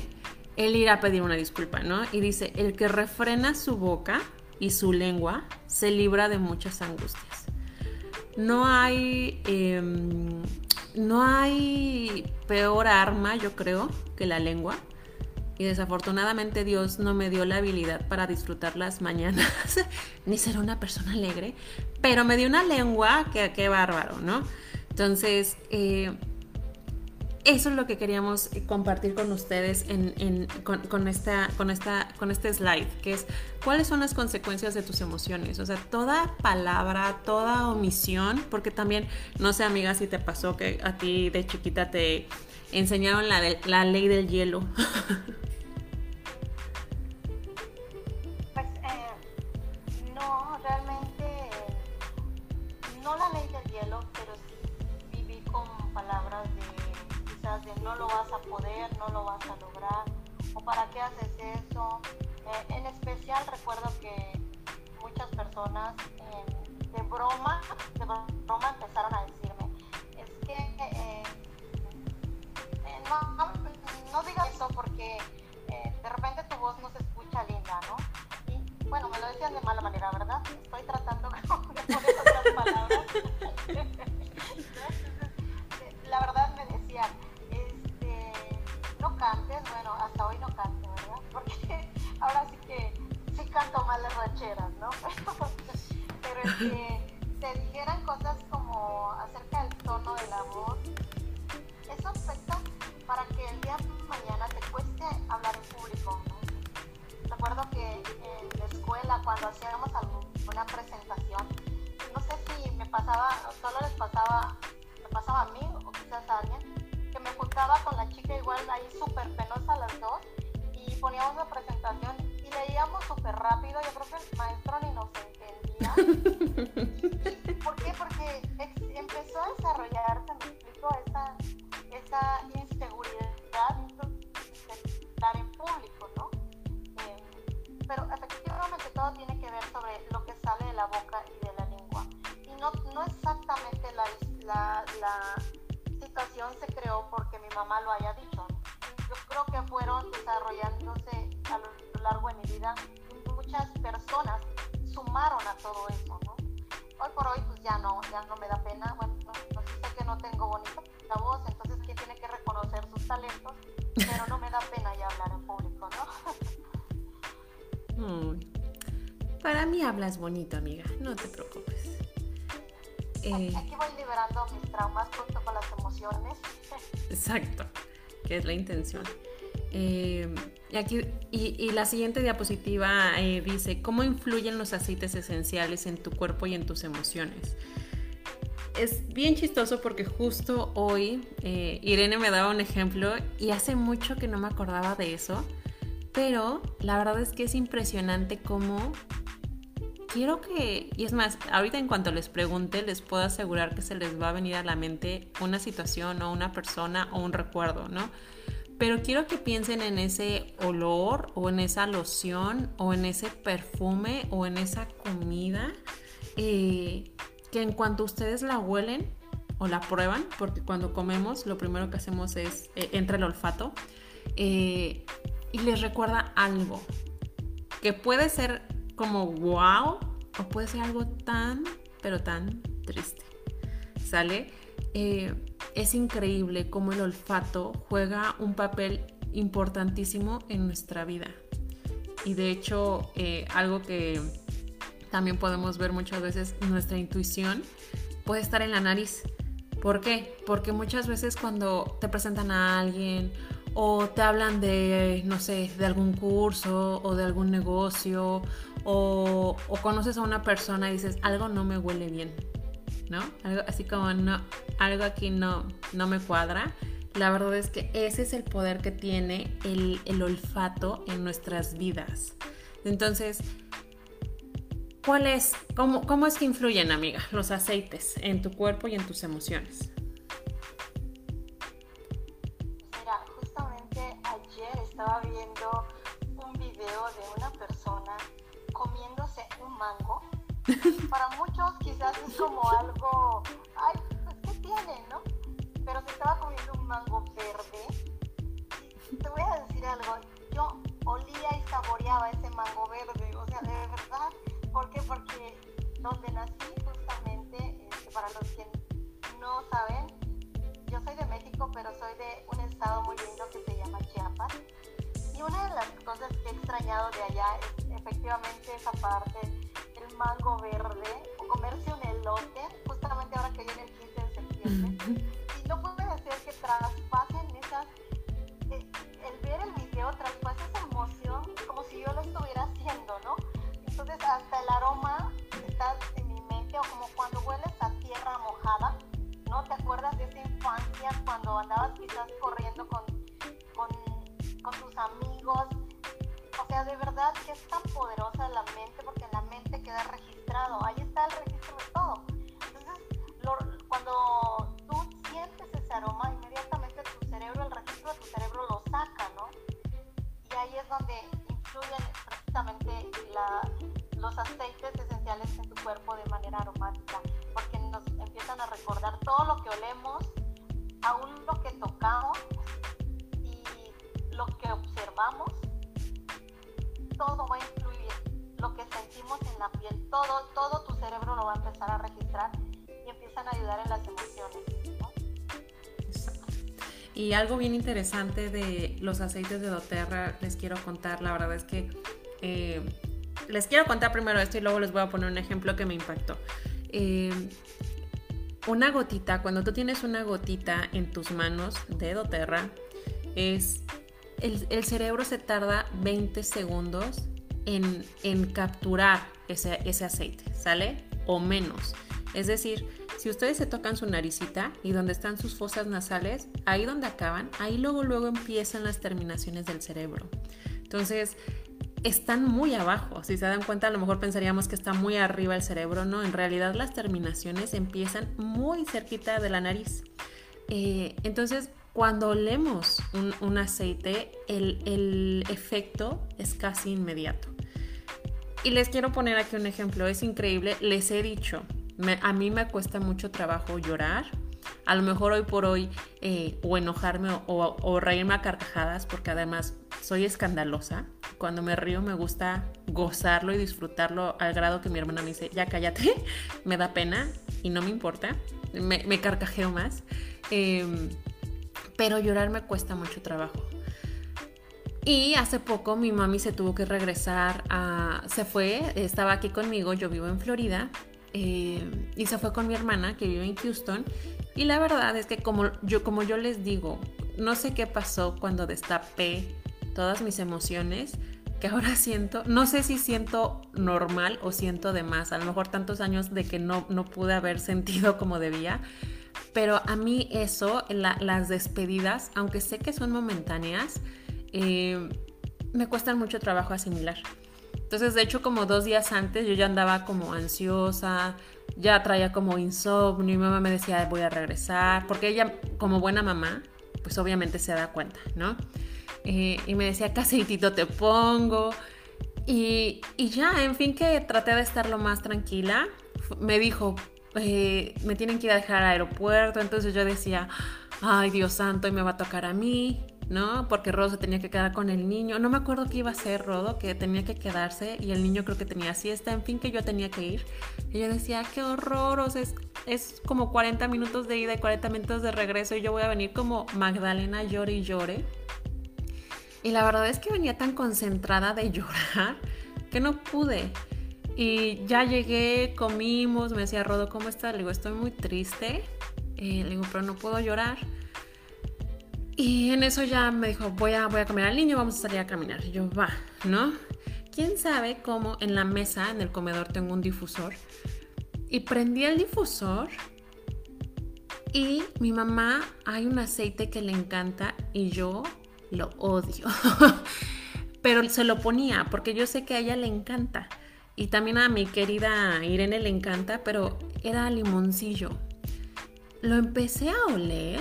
S1: el ir a pedir una disculpa, ¿no? Y dice, el que refrena su boca y su lengua se libra de muchas angustias. No hay, em, no hay peor arma, yo creo, que la lengua. Y desafortunadamente Dios no me dio la habilidad para disfrutar las mañanas, *laughs* ni ser una persona alegre, pero me dio una lengua que qué bárbaro, ¿no? Entonces, eh, eso es lo que queríamos compartir con ustedes con, esta, con, esta, con este slide, que es cuáles son las consecuencias de tus emociones. O sea, toda palabra, toda omisión, porque también, no sé amiga si te pasó que a ti de chiquita te enseñaron la, la ley del hielo. *laughs*
S2: no lo vas a lograr, o para qué haces eso. Eh, en especial recuerdo que muchas personas eh, de broma, de broma empezaron a decirme, es que no, no digas eso porque eh, de repente tu voz no se escucha linda, ¿no? Y bueno, me lo decían de mala manera, ¿verdad? Estoy tratando *laughs* de poner otras palabras. Cantes, bueno, hasta hoy no canto, ¿verdad? *laughs* Porque ahora sí que sí canto mal las rancheras, ¿no? *laughs* Pero es que te dijeran cosas como acerca del tono de la voz, eso afecta para que el día de mañana te cueste hablar en público. Recuerdo que en la escuela, cuando hacíamos alguna presentación, no sé si me pasaba, solo les pasaba, me pasaba a mí chica igual ahí súper penosa las dos y poníamos la presentación y leíamos súper rápido. Yo creo que el maestro ni nos entendía. *laughs* ¿Por qué? Porque empezó a desarrollarse, me explico, esa, esa inseguridad de estar en público, ¿no? Eh, pero efectivamente todo tiene que ver sobre lo que sale de la boca y de la lengua. Y no, no exactamente la, la, la situación creo que fueron desarrollándose a lo largo de mi vida. Muchas personas sumaron a todo eso, ¿no? Hoy por hoy pues ya no, ya no me da pena. Bueno, no, sé que no tengo bonita voz, entonces quién tiene que reconocer sus talentos, pero no me da pena ya hablar en público,
S1: ¿no? para mí hablas bonito, amiga, no te preocupes.
S2: Eh, aquí voy liberando mis traumas junto con las emociones.
S1: Exacto, que es la intención. Eh, y, aquí, y, la siguiente diapositiva eh, dice, ¿cómo influyen los aceites esenciales en tu cuerpo y en tus emociones? Es bien chistoso porque justo hoy Irene me daba un ejemplo y hace mucho que no me acordaba de eso, pero la verdad es que es impresionante cómo quiero que, y es más, ahorita en cuanto les pregunte, les puedo asegurar que se les va a venir a la mente una situación o una persona o un recuerdo, ¿no? Pero quiero que piensen en ese olor o en esa loción o en ese perfume o en esa comida eh, que en cuanto ustedes la huelen o la prueban, porque cuando comemos lo primero que hacemos es eh, entra el olfato eh, y les recuerda algo que puede ser como wow o puede ser algo tan, pero tan triste. ¿Sale? Eh, es increíble cómo el olfato juega un papel importantísimo en nuestra vida. Y de hecho, eh, algo que también podemos ver muchas veces, nuestra intuición puede estar en la nariz. ¿Por qué? Porque muchas veces cuando te presentan a alguien o te hablan de, no sé, de algún curso o de algún negocio o, conoces a una persona y dices, algo no me huele bien, ¿no? Algo así como, no, algo aquí no, no me cuadra. La verdad es que ese es el poder que tiene el, el olfato en nuestras vidas. Entonces, ¿cuál es, cómo, cómo es que influyen, amiga, los aceites en tu cuerpo y en tus emociones?
S2: estaba viendo un video de una persona mango. *laughs* Para muchos quizás es como algo, ay, pues ¿qué tiene, no? Pero se estaba comiendo un mango verde. Te voy a decir algo, yo olía y saboreaba ese mango verde, o sea, de verdad. ¿Por qué? Porque donde nací justamente, este, para los que no saben, yo soy de México, pero soy de un estado muy lindo que se llama Chiapas. Y una de las cosas que he extrañado de allá es efectivamente esa parte, el mango verde, o comerse un elote, justamente ahora que viene el 15 de septiembre. Y no puede ser que traspasen esas, eh, el ver el video traspase esa emoción como si yo lo estuviera haciendo, ¿no? Entonces hasta el aroma está en mi mente, o como cuando hueles a tierra mojada, ¿no? ¿Te acuerdas de esa infancia cuando andabas quizás corriendo con, con con tus amigos. De verdad que es tan poderosa la mente porque en la mente queda registrado. Ahí está el registro de todo. Entonces, cuando tú sientes ese aroma, inmediatamente tu cerebro, el registro de tu cerebro lo saca, ¿no? Y ahí es donde influyen precisamente los aceites esenciales en tu cuerpo de manera aromática, porque nos empiezan a recordar todo lo que olemos, aún lo que tocamos lo que observamos, todo va a influir. Lo que sentimos en la piel, todo, todo tu cerebro lo va a empezar a registrar y empiezan a ayudar en las emociones.
S1: Y algo bien interesante de los aceites de doTERRA les quiero contar, la verdad es que eh, les quiero contar primero esto y luego les voy a poner un ejemplo que me impactó. Eh, una gotita, cuando tú tienes una gotita en tus manos de doTERRA, es el, cerebro se tarda 20 segundos en, capturar ese, aceite, ¿sale? O menos. Es decir, si ustedes se tocan su naricita y donde están sus fosas nasales, ahí donde acaban, ahí luego luego empiezan las terminaciones del cerebro. Entonces, están muy abajo. Si se dan cuenta, a lo mejor pensaríamos que está muy arriba el cerebro, ¿no? En realidad las terminaciones empiezan muy cerquita de la nariz. Eh, entonces, cuando olemos un, aceite, el, efecto es casi inmediato. Y les quiero poner aquí un ejemplo, es increíble, les he dicho, a mí me cuesta mucho trabajo llorar, a lo mejor hoy por hoy eh, o enojarme o, reírme a carcajadas, porque además soy escandalosa. Cuando me río me gusta gozarlo y disfrutarlo al grado que mi hermana me dice, ya cállate, *laughs* me da pena y no me importa, me, carcajeo más. Em, pero llorar me cuesta mucho trabajo. Y hace poco mi mami se tuvo que regresar a... Se fue, estaba aquí conmigo, yo vivo en Florida, eh, y se fue con mi hermana que vive en Houston. Y la verdad es que como yo, como yo les digo, no sé qué pasó cuando destapé todas mis emociones, que ahora *laughs* siento, no sé si siento normal o siento de más, a lo mejor tantos años de que no, no pude haber sentido como debía, pero a mí eso, las despedidas, aunque sé que son momentáneas, eh, me cuesta mucho trabajo asimilar. Entonces, de hecho, como dos días antes yo ya andaba como ansiosa, ya traía como insomnio, mi mamá me decía, voy a regresar, porque ella, como buena mamá, pues obviamente se da cuenta, ¿no? Eh, y me decía, casi te pongo. Y, y, ya, en fin, que traté de estar lo más tranquila. Me dijo, eh, me tienen que ir a dejar al aeropuerto, entonces yo decía, ay Dios santo, y me va a tocar a mí. ¿no? Porque Rodo se tenía que quedar con el niño. No me acuerdo qué iba a hacer Rodo, que tenía que quedarse y el niño creo que tenía siesta. En fin, que yo tenía que ir. Y yo decía, qué horror, o sea, es, es como 40 minutos de ida y 40 minutos de regreso y yo voy a venir como Magdalena llore y llore. Y la verdad es que venía tan concentrada de *laughs* llorar que no pude. Y ya llegué, comimos, me decía Rodo, ¿cómo estás? Le digo, estoy muy triste. Eh, le digo, pero no puedo llorar. Y en eso ya me dijo, voy a, voy a comer al niño, vamos a salir a caminar. Y yo, va, ¿no? ¿Quién sabe cómo en la mesa, en el comedor, tengo un difusor? Y prendí el difusor y mi mamá, hay un aceite que le encanta y yo lo odio. *laughs* Pero se lo ponía porque yo sé que a ella le encanta. Y también a mi querida Irene le encanta, pero era limoncillo. Lo empecé a oler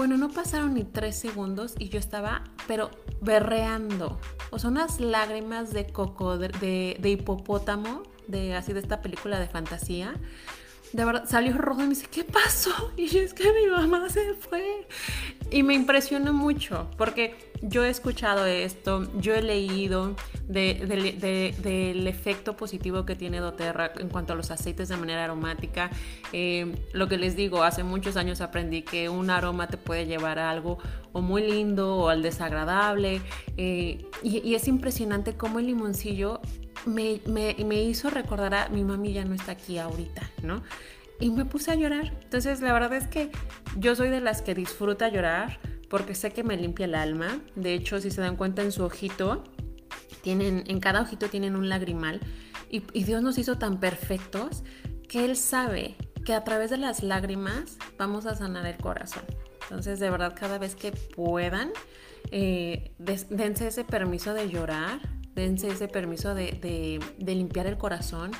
S1: bueno, no pasaron ni tres segundos y yo estaba, pero berreando. O sea, unas lágrimas de coco, de, hipopótamo, de así de esta película de fantasía. De verdad, salió rojo y me dice, ¿qué pasó? *laughs* Y es que mi mamá se fue. Y me impresionó mucho, porque yo he escuchado esto, yo he leído del efecto positivo que tiene doTERRA en cuanto a los aceites de manera aromática. Eh, lo que les digo, hace muchos años aprendí que un aroma te puede llevar a algo o muy lindo o al desagradable. Eh, y, es impresionante cómo el limoncillo me, me hizo recordar a mi mami ya no está aquí ahorita, ¿no? Y me puse a llorar. Entonces la verdad es que yo soy de las que disfruta llorar porque sé que me limpia el alma. De hecho, si se dan cuenta en su ojito, tienen, en cada ojito tienen un lagrimal. Y, Dios nos hizo tan perfectos que Él sabe que a través de las lágrimas vamos a sanar el corazón. Entonces, de verdad, cada vez que puedan, eh, dense ese permiso de llorar, dense ese permiso de, limpiar el corazón,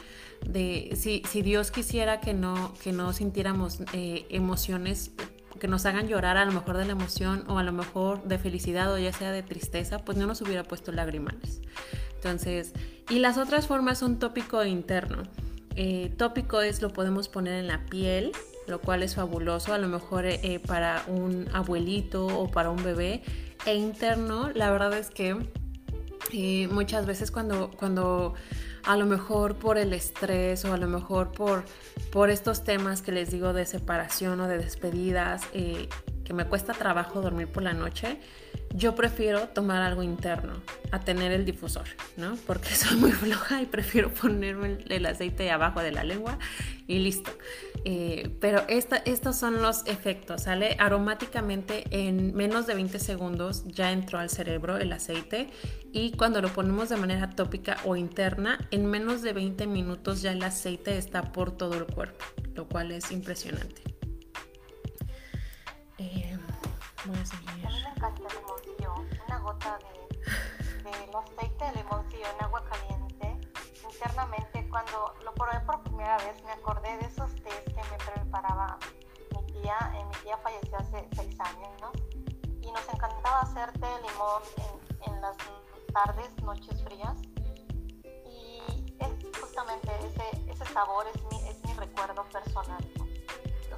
S1: de si, Dios quisiera que no, que no sintiéramos eh, emociones que nos hagan llorar a lo mejor de la emoción o a lo mejor de felicidad o ya sea de tristeza, pues no nos hubiera puesto lagrimales. Entonces, y las otras formas son tópico interno. Eh, tópico es lo podemos poner en la piel, lo cual es fabuloso, a lo mejor eh, para un abuelito o para un bebé. E interno, la verdad es que muchas veces cuando, cuando a lo mejor por el estrés o a lo mejor por, por estos temas que les digo de separación o de despedidas, eh, que me cuesta trabajo dormir por la noche, yo prefiero tomar algo interno a tener el difusor, ¿no? Porque *laughs* soy muy floja y prefiero ponerme el aceite abajo de la lengua y listo. Eh, pero estos son los efectos, ¿sale? Aromáticamente en menos de 20 segundos ya entró al cerebro el aceite y cuando lo ponemos de manera tópica o interna, en menos de 20 minutos ya el aceite está por todo el cuerpo, lo cual es impresionante.
S2: Eh, voy a seguir. A mí me encanta el limoncillo, una gota de, de aceite de limoncillo en agua caliente internamente cuando lo probé por primera vez me acordé de esos tés que me preparaba mi tía. Eh, mi tía falleció hace seis años, ¿no? Y nos encantaba hacer té de limón en, las tardes, noches frías. Y es justamente ese, ese sabor es mi, es mi recuerdo personal.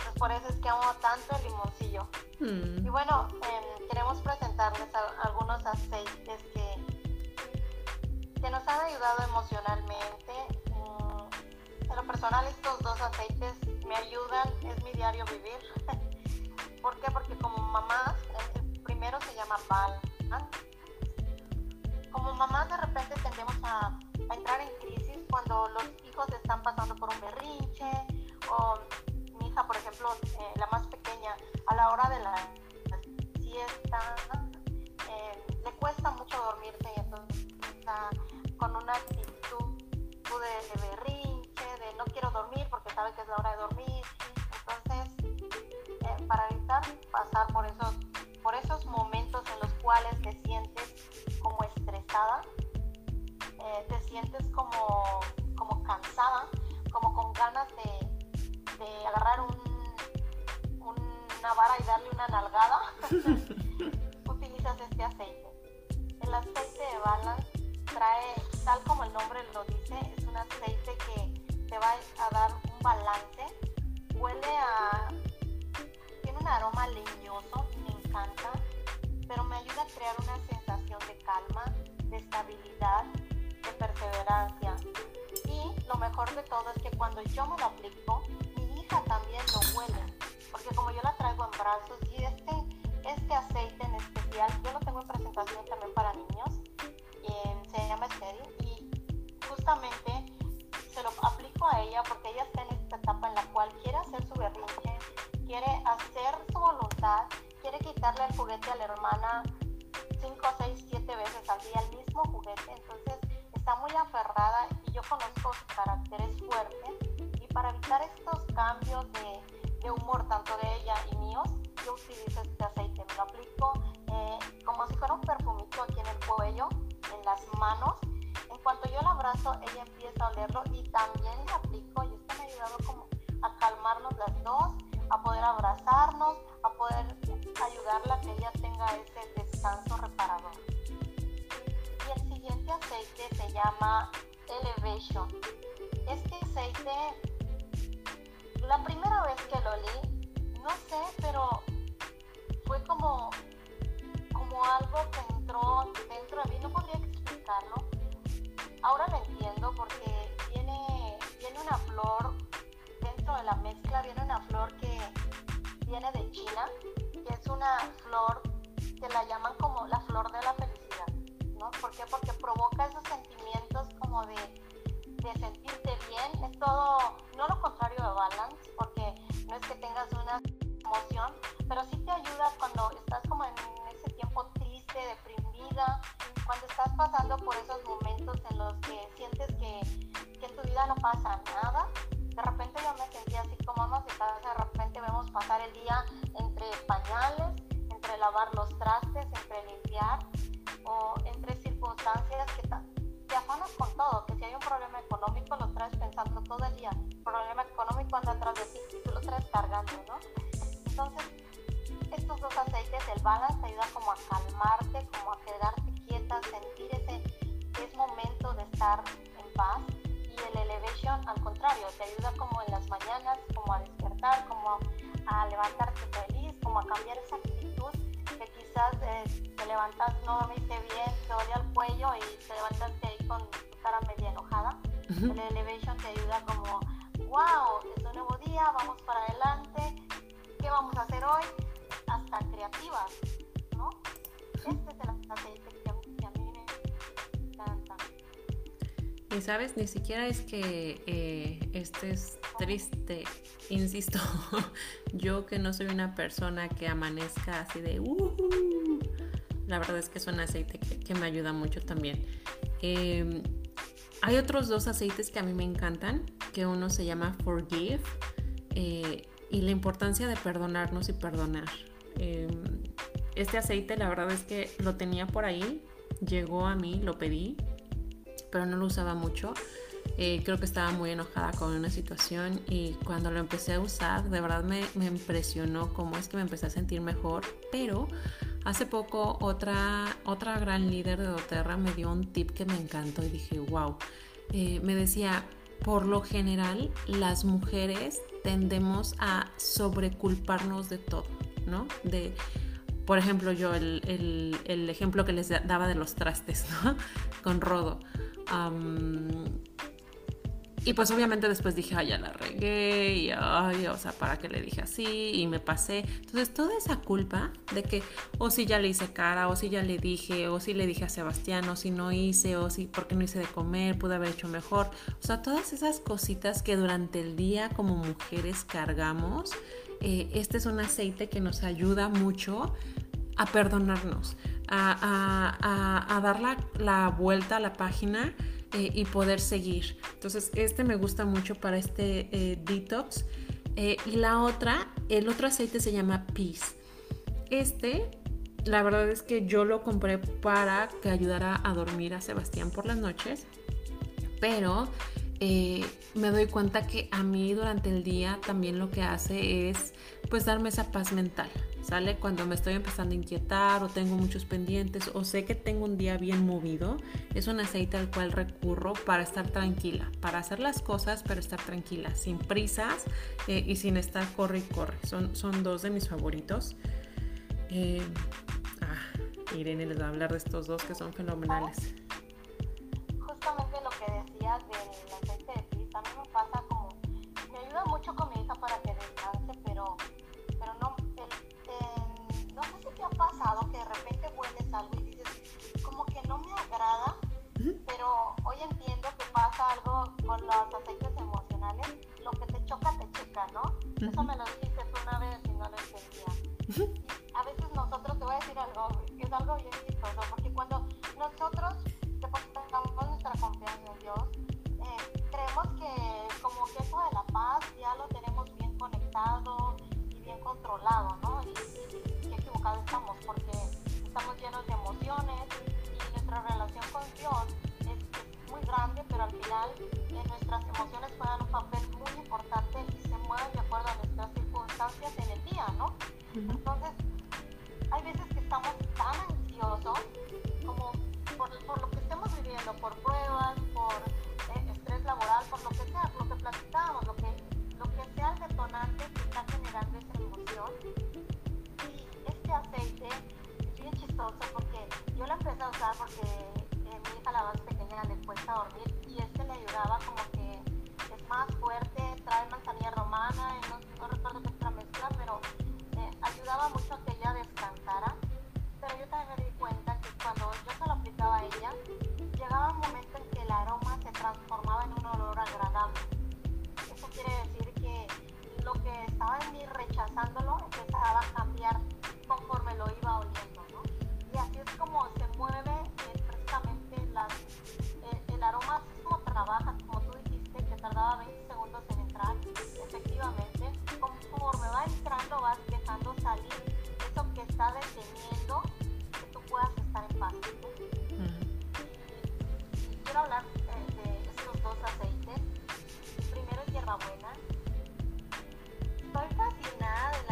S2: Entonces por eso es que amo tanto el limoncillo. Mm. Y bueno, em, queremos presentarles algunos aceites que, que nos han ayudado emocionalmente. Mm, en lo personal estos dos aceites me ayudan, es mi diario vivir. *laughs* ¿Por qué? Porque como mamás, el primero se llama Val. Como mamás de repente tendemos a, a entrar en crisis cuando los hijos están pasando por un berrinche o por ejemplo, eh, la más pequeña, a la hora de la siesta, eh, le cuesta mucho dormirse y entonces está con una actitud de, de, berrinche, de no quiero dormir porque sabe que es la hora de dormir. Entonces, eh, para evitar pasar por esos, por esos momentos en los cuales te sientes como estresada, te sientes como, como cansada, como con ganas de, agarrar una vara y darle una nalgada, *laughs* utilizas este aceite. El aceite de Balance trae, tal como el nombre lo dice, es un aceite que te va a dar un balance. Huele a... tiene un aroma leñoso, me encanta, pero me ayuda a crear una sensación de calma, de estabilidad, de perseverancia. Y lo mejor de todo es que cuando yo me lo aplico, también lo huele, porque como yo la traigo en brazos y este, este aceite en especial, yo lo tengo en presentación también para niños, se llama Estéril y justamente se lo aplico a ella porque ella está en esta etapa en la cual quiere hacer su berrinche, quiere hacer su voluntad, quiere quitarle el juguete a la hermana 5, 6, 7 veces al día, el mismo juguete, entonces está muy aferrada y yo conozco su carácter, es fuerte para evitar estos cambios de, humor tanto de ella y míos, yo utilizo este aceite, me lo aplico eh, como si fuera un perfumito aquí en el cuello, en las manos. En cuanto yo la abrazo, ella empieza a olerlo y también le aplico y esto me ha ayudado como a calmarnos las dos, a poder abrazarnos, a poder ayudarla a que ella tenga ese descanso reparador. Y el siguiente aceite se llama Elevation. Este aceite la primera vez que lo leí, no sé, pero fue como, como algo que entró dentro de mí, no podría explicarlo. Ahora lo entiendo porque viene, viene una flor, dentro de la mezcla viene una flor que viene de China, que es una flor que la llaman como la flor de la felicidad, ¿no? ¿Por qué? Porque provoca esos sentimientos como de, de sentirte bien, es todo, no lo contrario balance, porque no es que tengas una emoción, pero sí te ayuda cuando estás como en ese tiempo triste, deprimida, cuando estás pasando por esos momentos en los que sientes que, que en tu vida no pasa nada. De repente yo me sentía así como vamos de casa, de repente vemos pasar el día entre pañales, entre lavar los trastes, entre limpiar o entre circunstancias que afanas con todo, que si hay un problema económico lo traes pensando todo el día, problema económico anda atrás de ti, tú lo traes cargando, ¿no? Entonces, estos dos aceites, el balance te ayuda como a calmarte, como a quedarte quieta, sentir ese es momento de estar en paz y el elevation al contrario, te ayuda como en las mañanas, como a despertar, como a levantarte feliz, como a cambiar esa actitud que quizás eh, te levantas, no dormiste bien, te dolía el cuello y te levantaste ahí con tu cara media enojada. El elevation te ayuda como, wow, es un nuevo día, vamos para adelante, ¿qué vamos a hacer hoy? Hasta creativas, ¿no? Este es el aceite que a mí me encanta.
S1: Y sabes, ni siquiera es que eh, este es triste, insisto, *laughs* yo que no soy una persona que amanezca así de, uh, la verdad es que es un aceite que, me ayuda mucho también. Em, hay otros dos aceites que a mí me encantan, que uno se llama Forgive eh, y la importancia de perdonarnos y perdonar. Em, este aceite la verdad es que lo tenía por ahí, llegó a mí, lo pedí, pero no lo usaba mucho. Eh, creo que estaba muy enojada con una situación y cuando lo empecé a usar, de verdad me, me impresionó cómo es que me empecé a sentir mejor, pero Hace poco otra, otra gran líder de doTERRA me dio un tip que me encantó y dije, wow. Eh, me decía, por lo general las mujeres tendemos a sobreculparnos de todo, ¿no? De, por ejemplo, yo el, ejemplo que les daba de los trastes, *laughs* ¿no? Con Rodo. Y pues obviamente después dije, ay, ya la regué, y ay, o sea, ¿para qué le dije así? Y me pasé. Entonces, toda esa culpa de que, o si ya le hice cara, o si ya le dije, o si le dije a Sebastián, o si no hice, o si, ¿por qué no hice de comer? Pude haber hecho mejor. O sea, todas esas cositas que durante el día como mujeres cargamos, eh, este es un aceite que nos ayuda mucho a perdonarnos, a, dar la, la vuelta a la página eh, y poder seguir. Entonces, este me gusta mucho para este eh, detox. Eh, y la otra, el otro aceite se llama Peace. Este, la verdad es que yo lo compré para que ayudara a dormir a Sebastián por las noches. Pero me doy cuenta que a mí durante el día también lo que hace es pues darme esa paz mental. ¿sale? Cuando me estoy empezando a inquietar o tengo muchos pendientes o sé que tengo un día bien movido, es un aceite al cual recurro para estar tranquila, para hacer las cosas pero estar tranquila, sin prisas eh, y sin estar corre y corre. Son, son dos de mis favoritos. Eh, ah, Irene les va a hablar de estos dos que son fenomenales.
S2: Justamente lo que decías del aceite de pis, a mí me pasa como, me ayuda mucho con mi hija para que descanse, pero algo con los aceites emocionales, lo que te choca, te checa, ¿no? Eso me lo dijiste tú una vez y no lo entendía. a veces nosotros, te voy a decir algo, que es algo bien chistoso, porque cuando nosotros depositamos nuestra confianza en Dios, eh, creemos que como que eso de la paz ya lo tenemos bien conectado y bien controlado, ¿no? estamos, porque estamos llenos de emociones y nuestra relación con Dios grande, pero al final eh, nuestras emociones juegan un papel muy importante y se mueven de acuerdo a nuestras circunstancias en el día, ¿no? Entonces, hay veces que estamos tan ansiosos como por, por lo que estemos viviendo, por pruebas, por eh, estrés laboral, por lo que sea, lo que platicábamos, lo que, lo que sea el detonante que está generando esa emoción aceite es bien chistoso porque yo lo empecé a usar porque eh, mi hija la más pequeña le cuesta dormir y este le ayudaba como que es más fuerte, trae manzanilla romana, no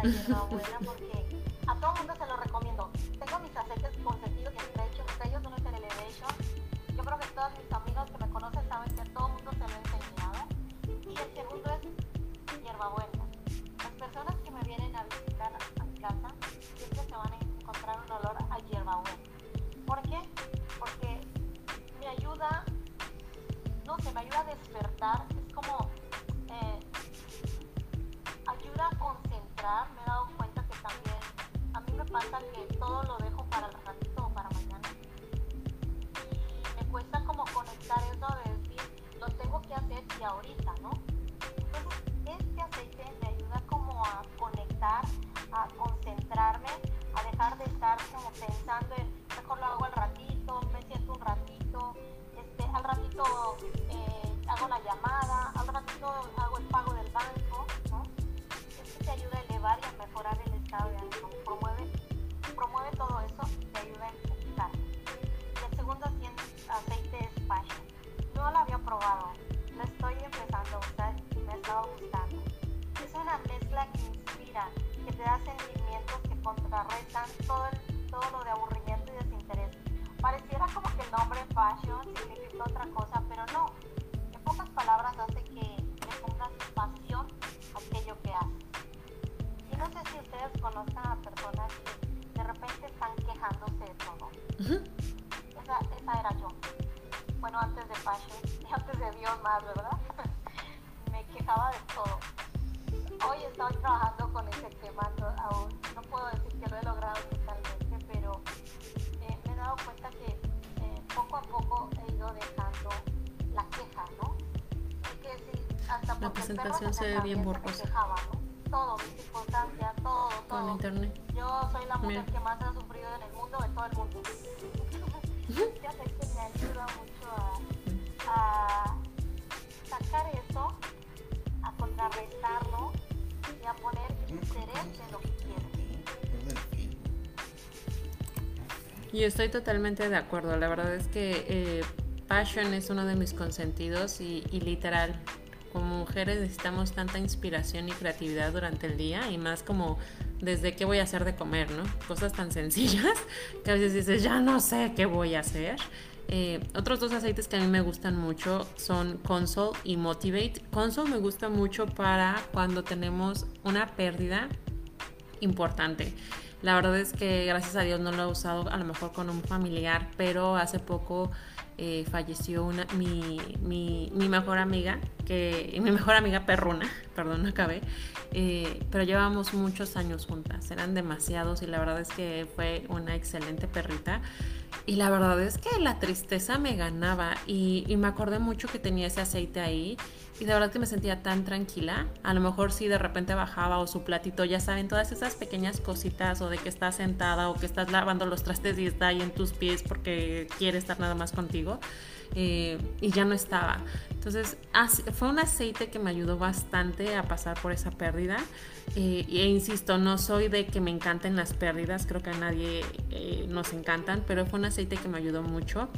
S2: fascinada de la hierbabuena porque a Lo estoy empezando a usar y me ha estado gustando. Es una mezcla que inspira, que te da sentimientos que contrarrestan todo, lo de aburrimiento y desinterés. Pareciera como que el nombre fashion significa otra cosa, pero no. En pocas palabras hace que le pongas pasión a aquello que haces. Y no sé si ustedes conozcan a personas que de repente están quejándose de todo. Esa, esa era yo. Bueno, antes de fashion más, ¿verdad? *laughs* me quejaba de todo. Hoy estoy trabajando con ese tema aún. No puedo decir que lo he logrado totalmente, pero eh, me he dado cuenta que eh, poco a poco he ido dejando la queja, ¿no? Que sí, hasta
S1: la presentación se, ve bien borrosa.
S2: ¿no? Todo, mis circunstancias, todo, todo.
S1: Con internet.
S2: Yo soy la mujer que más ha sufrido en el mundo, en todo el mundo. *laughs* ya sé a contrarrestarlo y a poner interés en lo que quiero.
S1: Y estoy totalmente de acuerdo. La verdad es que eh, Passion es uno de mis consentidos y, y literal como mujeres necesitamos tanta inspiración y creatividad durante el día y más como desde qué voy a hacer de comer, ¿no? Cosas tan *laughs* sencillas que a veces dices, ya no sé qué voy a hacer. Eh, otros dos aceites que a mí me gustan mucho son Console y Motivate. Console me gusta mucho para cuando tenemos una pérdida importante. La verdad es que gracias a Dios no lo he usado a lo mejor con un familiar, pero hace poco eh, falleció una, mi, mi, mejor amiga, que, mi mejor amiga perruna, *laughs* perdón, acabé, eh, pero llevamos muchos años juntas, eran demasiados y la verdad es que fue una excelente perrita. Y la verdad es que la tristeza me ganaba y, y me acordé mucho que tenía ese aceite ahí y de verdad que me sentía tan tranquila. A lo mejor si de repente bajaba o su platito, ya saben, todas esas pequeñas cositas o de que estás sentada o que estás lavando los trastes y está ahí en tus pies porque quiere estar nada más contigo. Eh, y ya no estaba. Entonces fue un aceite que me ayudó bastante a pasar por esa pérdida. Eh, e insisto, no soy de que me encanten las pérdidas, creo que a nadie eh, nos encantan, pero fue un aceite que me ayudó mucho.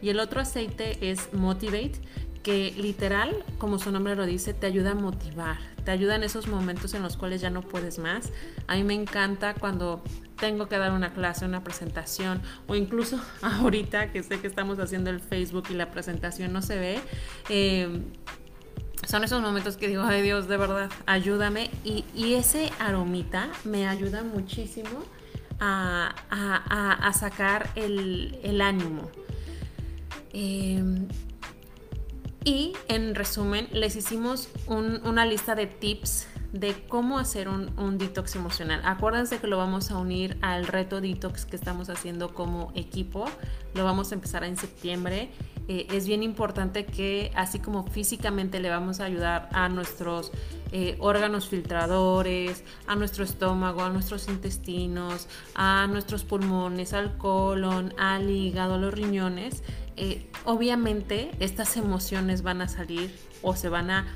S1: Y el otro aceite es Motivate, que literal, como su nombre lo dice, te ayuda a motivar, te ayuda en esos momentos en los cuales ya no puedes más. A mí me encanta cuando tengo que dar una clase, una presentación o incluso *laughs* ahorita que sé que estamos haciendo el Facebook y la presentación no se ve. Eh, son esos momentos que digo, ay Dios, de verdad, ayúdame. Y, ese aromita me ayuda muchísimo a, sacar el, ánimo. Eh, y en resumen, les hicimos una lista de tips de cómo hacer un, detox emocional. Acuérdense que lo vamos a unir al reto detox que estamos haciendo como equipo. Lo vamos a empezar en septiembre. Eh, es bien importante que así como físicamente le vamos a ayudar a nuestros eh, órganos filtradores, a nuestro estómago, a nuestros intestinos, a nuestros pulmones, al colon, al hígado, a los riñones, eh, obviamente estas emociones van a salir o se van a...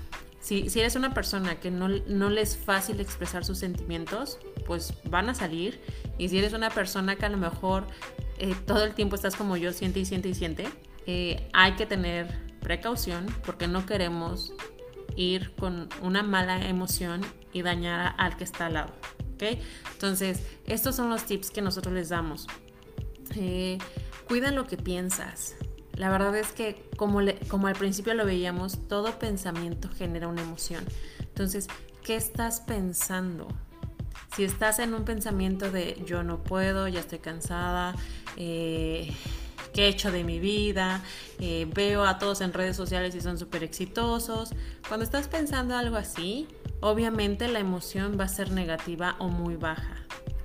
S1: Si, si eres una persona que no, no le es fácil expresar sus sentimientos, pues van a salir. Y si eres una persona que a lo mejor eh, todo el tiempo estás como yo, siente y siente y siente, eh, hay que tener precaución porque no queremos ir con una mala emoción y dañar al que está al lado. ¿ok? Entonces, estos son los tips que nosotros les damos. cuida lo que piensas. La verdad es que como, como al principio lo veíamos, todo pensamiento genera una emoción. Entonces, ¿qué estás pensando? Si estás en un pensamiento de yo no puedo, ya estoy cansada, eh, ¿qué he hecho de mi vida? Eh, veo a todos en redes sociales y son súper exitosos. Cuando estás pensando algo así, obviamente la emoción va a ser negativa o muy baja.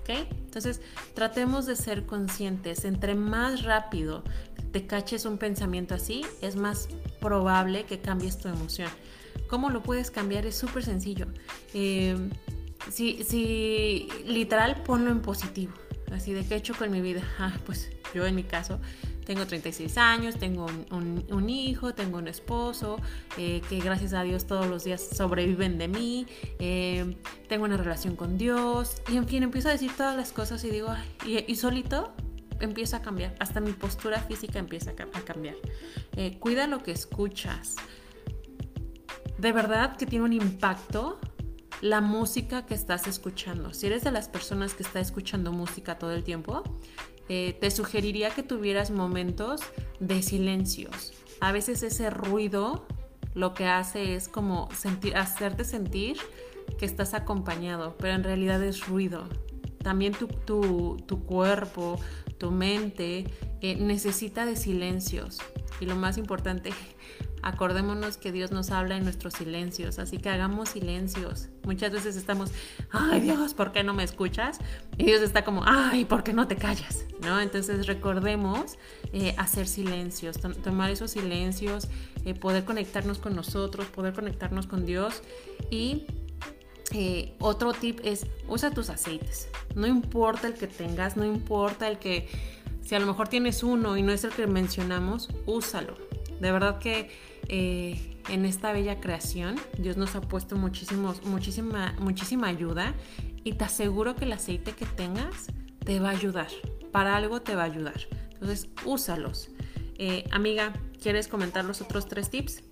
S1: Entonces, tratemos de ser conscientes. Entre más rápido te caches un pensamiento así, es más probable que cambies tu emoción. ¿Cómo lo puedes cambiar? Es súper sencillo. Eh, si, si literal ponlo en positivo, así de qué he hecho con mi vida. Ah, pues yo en mi caso tengo 36 años, tengo un, hijo, tengo un esposo, eh, que gracias a Dios todos los días sobreviven de mí, eh, tengo una relación con Dios, y en fin, empiezo a decir todas las cosas y digo, y solito empieza a cambiar, hasta mi postura física empieza a cambiar. Eh, cuida lo que escuchas. De verdad que tiene un impacto la música que estás escuchando. Si eres de las personas que está escuchando música todo el tiempo, eh, te sugeriría que tuvieras momentos de silencios. A veces ese ruido lo que hace es como sentir, hacerte sentir que estás acompañado, pero en realidad es ruido. También tu, tu, tu cuerpo, tu mente eh, necesita de silencios. Y lo más importante, *laughs* Acordémonos que Dios nos habla en nuestros silencios, así que hagamos silencios. Muchas veces estamos, ay Dios, ¿por qué no me escuchas? Y Dios está como, ay, ¿por qué no te callas? ¿No? Entonces recordemos eh, hacer silencios, tomar esos silencios, eh, poder conectarnos con nosotros, poder conectarnos con Dios. Y eh, otro tip es, usa tus aceites. No importa el que tengas, no importa el que, si a lo mejor tienes uno y no es el que mencionamos, úsalo. De verdad que eh, en esta bella creación. Dios nos ha puesto muchísimos, muchísima, muchísima ayuda y te aseguro que el aceite que tengas te va a ayudar. Para algo te va a ayudar. Entonces, úsalos. Eh, amiga, ¿quieres comentar los otros tres tips?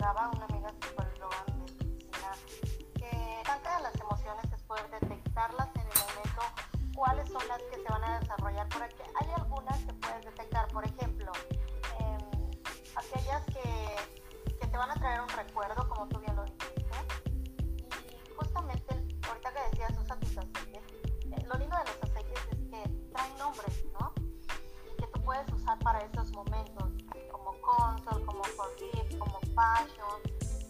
S1: una amiga psicóloga medicina que
S2: parte de las emociones es poder detectarlas en el momento cuáles son las que se van a desarrollar por aquí. Hay algunas que puedes detectar, por ejemplo, em, aquellas que, que te van a traer un recuerdo, como tú bien lo dijiste, y justamente ahorita que decías, usa tus aceites. Eh, lo lindo de los aceites es que traen nombres, ¿no? Y que tú puedes usar para esos momentos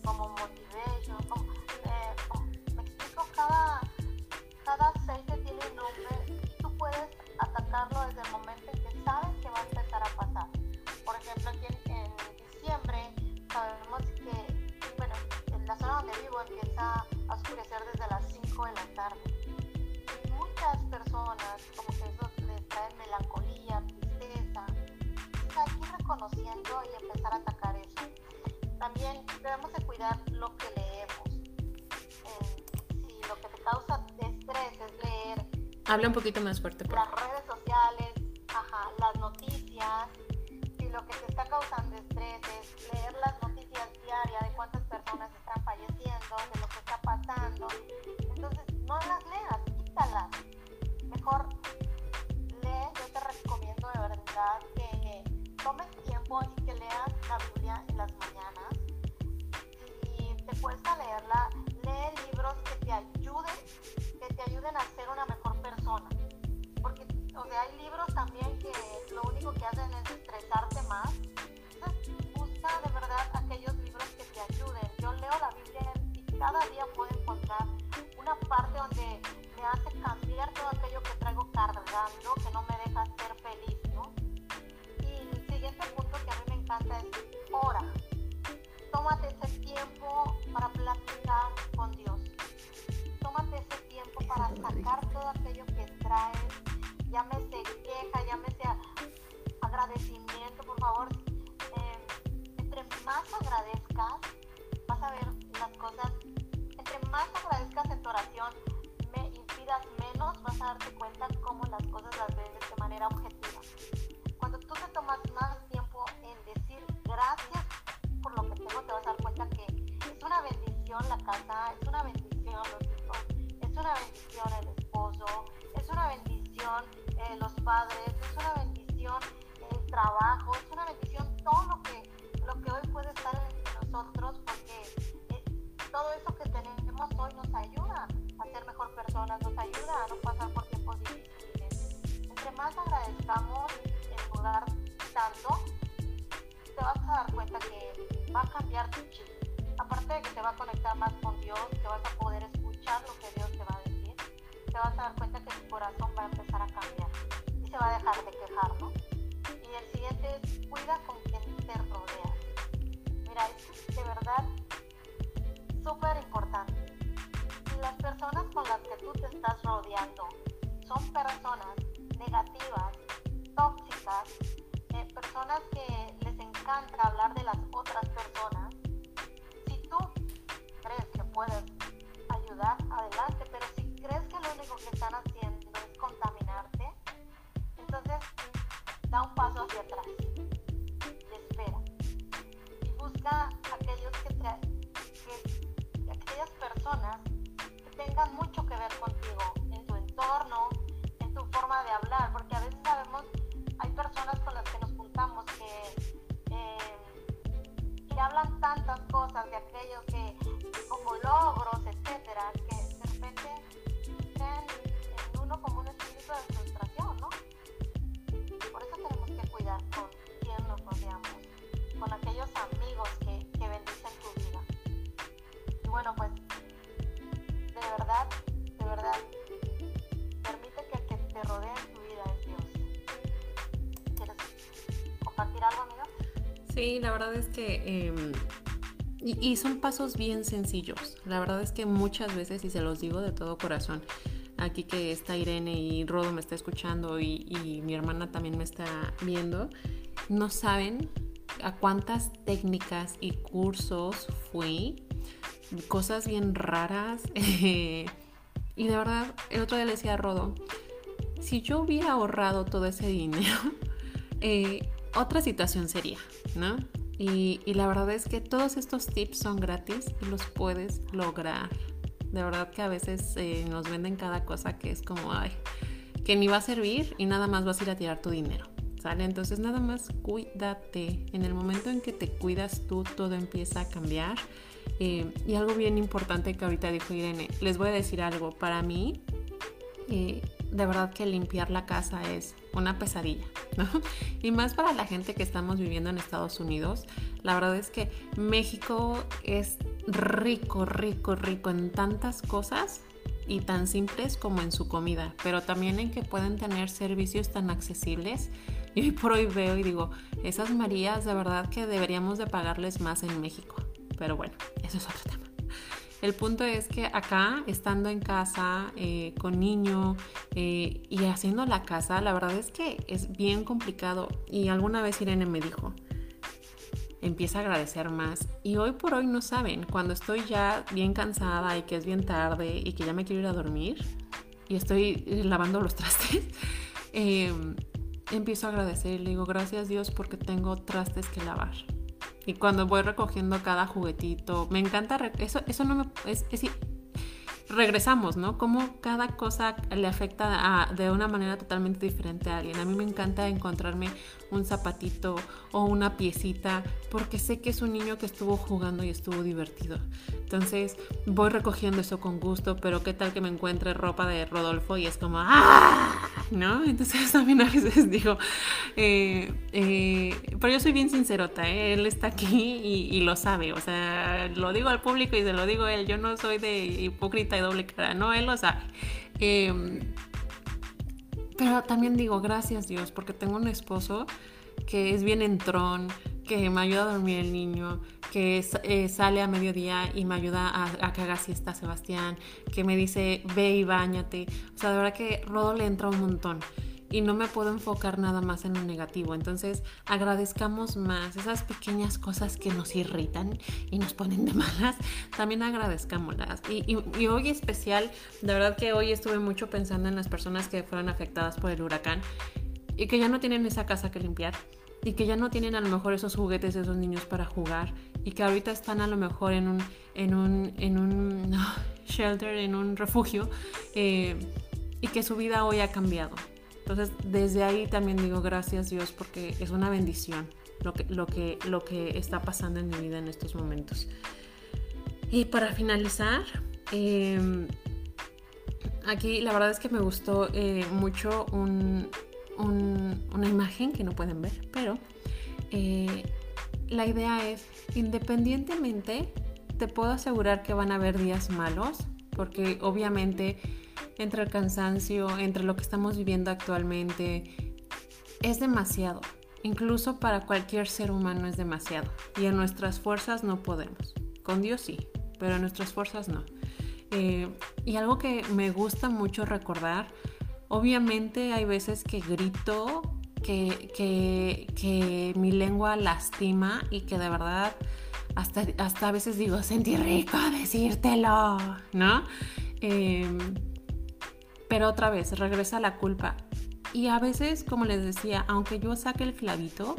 S2: como motivation, como, eh, me explico, cada, cada aceite tiene un nombre tú puedes atacarlo desde el momento en que sabes que va a empezar a pasar. Por ejemplo, aquí en, en diciembre sabemos que, bueno, en la zona donde vivo empieza a oscurecer desde las 5 de la tarde. Y muchas personas, como que eso les trae melancolía, tristeza, aquí reconociendo y Habla un poquito más fuerte. Por las redes sociales, ajá, las noticias, si lo que te está causando ayuden a ser una mejor porque, o sea, hay libros también que lo único que hacen es estresarte más. Entonces, busca de verdad aquellos libros que te ayuden. Yo leo la Biblia y cada día darte cuenta cómo las cosas las ves de manera objetiva. Cuando tú te tomas más tiempo en decir gracias por lo que tengo, te vas a dar cuenta que es una bendición la casa, es una bendición los hijos, es una bendición el esposo, es una bendición eh, los padres, es una bendición el trabajo, es una bendición
S1: Sí, la verdad es que... Em, y, son pasos bien sencillos. La verdad es que muchas veces, y se los digo de todo corazón, aquí que está Irene y Rodo me está escuchando y, mi hermana también me está viendo, no saben a cuántas técnicas y cursos fui, cosas bien raras. *laughs* y de verdad, el otro día le decía a Rodo, si yo hubiera ahorrado todo ese dinero, *laughs* eh, otra situación sería, ¿no? Y, la verdad es que todos estos tips son gratis y los puedes lograr. De verdad que a veces eh, nos venden cada cosa que es como, ay, que ni va a servir y nada más vas a ir a tirar tu dinero. ¿Sale? Entonces nada más cuídate. En el momento en que te cuidas tú, todo empieza a cambiar. Eh, y algo bien importante que ahorita dijo Irene, les voy a decir algo. Para mí, eh, de verdad que limpiar la casa es una pesadilla, ¿no? *laughs* Y más para la gente que estamos viviendo en Estados Unidos. La verdad es que México es rico, rico, rico en tantas cosas y tan simples como en su comida, pero también en que pueden tener servicios tan accesibles. *laughs* Y hoy por hoy veo y digo, esas Marías de verdad que deberíamos de pagarles más en México. Pero bueno, eso es otro tema. El punto es que acá, estando en casa, eh, con niño eh, y haciendo la casa, la verdad es que es bien complicado. Y alguna vez Irene me dijo, empieza a agradecer más. Y hoy por hoy no saben, cuando estoy ya bien cansada y que es bien tarde y que ya me quiero ir a dormir y estoy eh, lavando los *laughs* trastes, em, empiezo a agradecer y le digo gracias Dios porque tengo trastes que lavar. Y cuando voy recogiendo cada juguetito, me encanta, eso, eso no me, es, es, regresamos, ¿no? Cómo cada cosa le afecta de una manera totalmente diferente a alguien. A mí me encanta encontrarme un zapatito o una piecita porque sé que es un niño que estuvo jugando y estuvo divertido. Entonces voy recogiendo eso con gusto, pero qué tal que me encuentre ropa de Rodolfo y es como ¡ah! ¿No? Entonces *laughs* también a veces digo, eh, eh, pero yo soy bien sincerota, ¿eh? él está aquí y, lo sabe, o sea, lo digo al público y se lo digo a él, yo no soy de hipócrita y doble cara, no, él lo sabe. Pero también digo, gracias Dios, porque tengo un esposo que es bien entrón, que me ayuda a dormir el niño, que eh, sale a mediodía y me ayuda a, a, que haga siesta Sebastián, que me dice, ve y bañate. O sea, de verdad que Rodo le entra un montón y no me puedo enfocar nada más en lo negativo. Entonces, agradezcamos más esas pequeñas cosas que nos irritan y nos ponen de malas. También agradezcámoslas. Y, y, hoy especial, de verdad que hoy estuve mucho pensando en las personas que fueron afectadas por el huracán y que ya no tienen esa casa que limpiar y que ya no tienen a lo mejor esos juguetes de esos niños para jugar y que ahorita están a lo mejor en un, en un, en un *laughs* shelter, en un refugio eh, y que su vida hoy ha cambiado. Entonces, desde ahí también digo gracias Dios porque es una bendición lo que, lo que, lo que está pasando en mi vida en estos momentos. Y para finalizar, em, aquí la verdad es que me gustó eh, mucho una imagen que no pueden ver, pero eh, la idea es, independientemente, te puedo asegurar que van a haber días malos, porque obviamente entre el cansancio, entre lo que estamos viviendo actualmente, es demasiado. Incluso para cualquier ser humano es demasiado. Y en nuestras fuerzas no podemos. Con Dios sí, pero en nuestras fuerzas no. Eh, y algo que me gusta mucho recordar, obviamente hay veces que grito, que, que, mi lengua lastima y que de verdad hasta, hasta a veces digo, sentí rico decírtelo, ¿no? Eh, pero otra vez regresa la culpa. Y a veces, como les decía, aunque yo saque el clavito,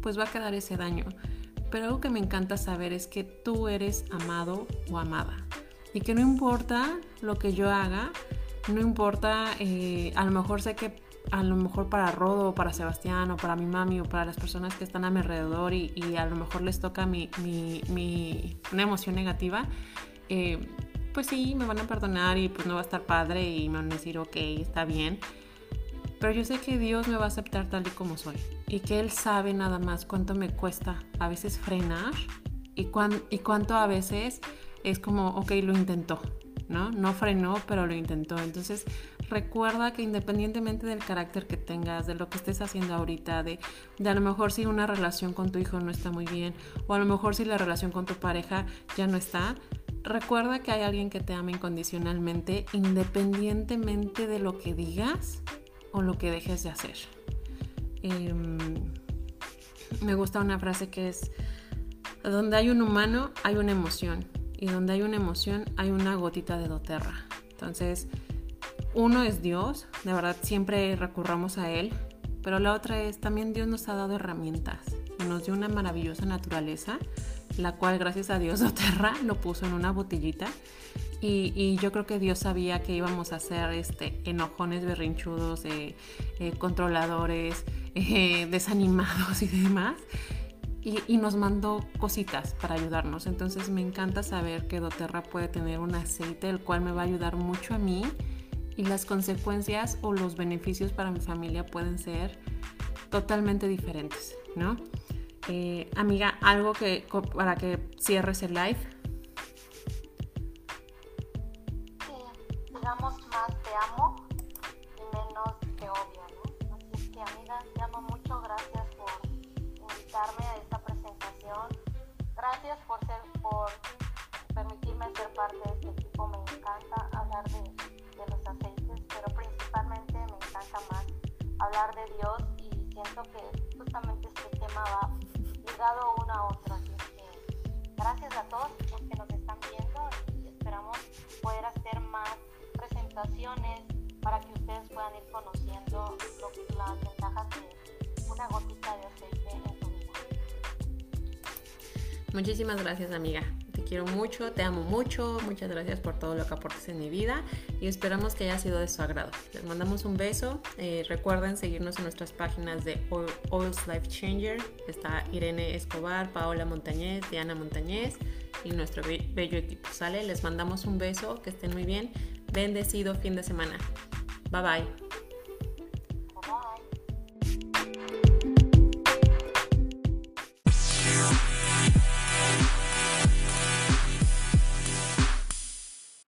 S1: pues va a quedar ese daño. Pero algo que me encanta saber es que tú eres amado o amada. Y que no importa lo que yo haga, no importa, eh, a lo mejor sé que a lo mejor para Rodo o para Sebastián o para mi mami o para las personas que están a mi alrededor y, a lo mejor les toca mi, mi, una emoción negativa, eh, pues sí, me van a perdonar y pues no va a estar padre y me van a decir, ok, está bien. Pero yo sé que Dios me va a aceptar tal y como soy y que Él sabe nada más cuánto me cuesta a veces frenar y, y cuánto a veces es como, ok, lo intentó, ¿no? No frenó, pero lo intentó. Entonces, recuerda que independientemente del carácter que tengas, de lo que estés haciendo ahorita, de, de, a lo mejor si una relación con tu hijo no está muy bien, o a lo mejor si la relación con tu pareja ya no está, recuerda que hay alguien que te ama incondicionalmente, independientemente de lo que digas o lo que dejes de hacer. Em, me gusta una frase que es, donde hay un humano hay una emoción, y donde hay una emoción hay una gotita de doterra. Entonces, uno es Dios, de verdad siempre recurramos a Él, pero la otra es también Dios nos ha dado herramientas, nos dio una maravillosa naturaleza, la cual gracias a Dios *laughs* Oterra lo puso en una botellita y, yo creo que Dios sabía que íbamos a ser este, enojones berrinchudos, eh, eh, controladores, *laughs* eh, desanimados y demás. Y, y, nos mandó cositas para ayudarnos. Entonces me encanta saber que doTERRA puede tener un aceite el cual me va a ayudar mucho a mí y las consecuencias o los beneficios para mi familia pueden ser totalmente diferentes, ¿no? Eh, amiga, algo que para que cierres el live.
S2: Sí, digamos más te amo y menos te odio, ¿no? Así que amiga, te amo mucho, gracias por invitarme a esta presentación. Gracias por ser, por permitirme ser parte de este equipo. Me encanta hablar de los aceites, pero principalmente me encanta más hablar de Dios y siento que justamente este tema va ligado uno a otro. Así que gracias a todos los que nos están viendo y esperamos poder hacer más presentaciones para que ustedes puedan ir conociendo lo, las ventajas de una gotita de aceite en su vida.
S1: Muchísimas gracias amiga quiero mucho, te amo mucho, muchas gracias por todo lo que aportes en mi vida y esperamos que haya sido de su agrado. Les mandamos un beso, eh, recuerden seguirnos en nuestras páginas de Oils Life Changer, está Irene Escobar, Paola Montañez, Diana Montañez y nuestro bello equipo, ¿sale? Les mandamos un beso, que estén muy bien, bendecido fin de semana. Bye bye.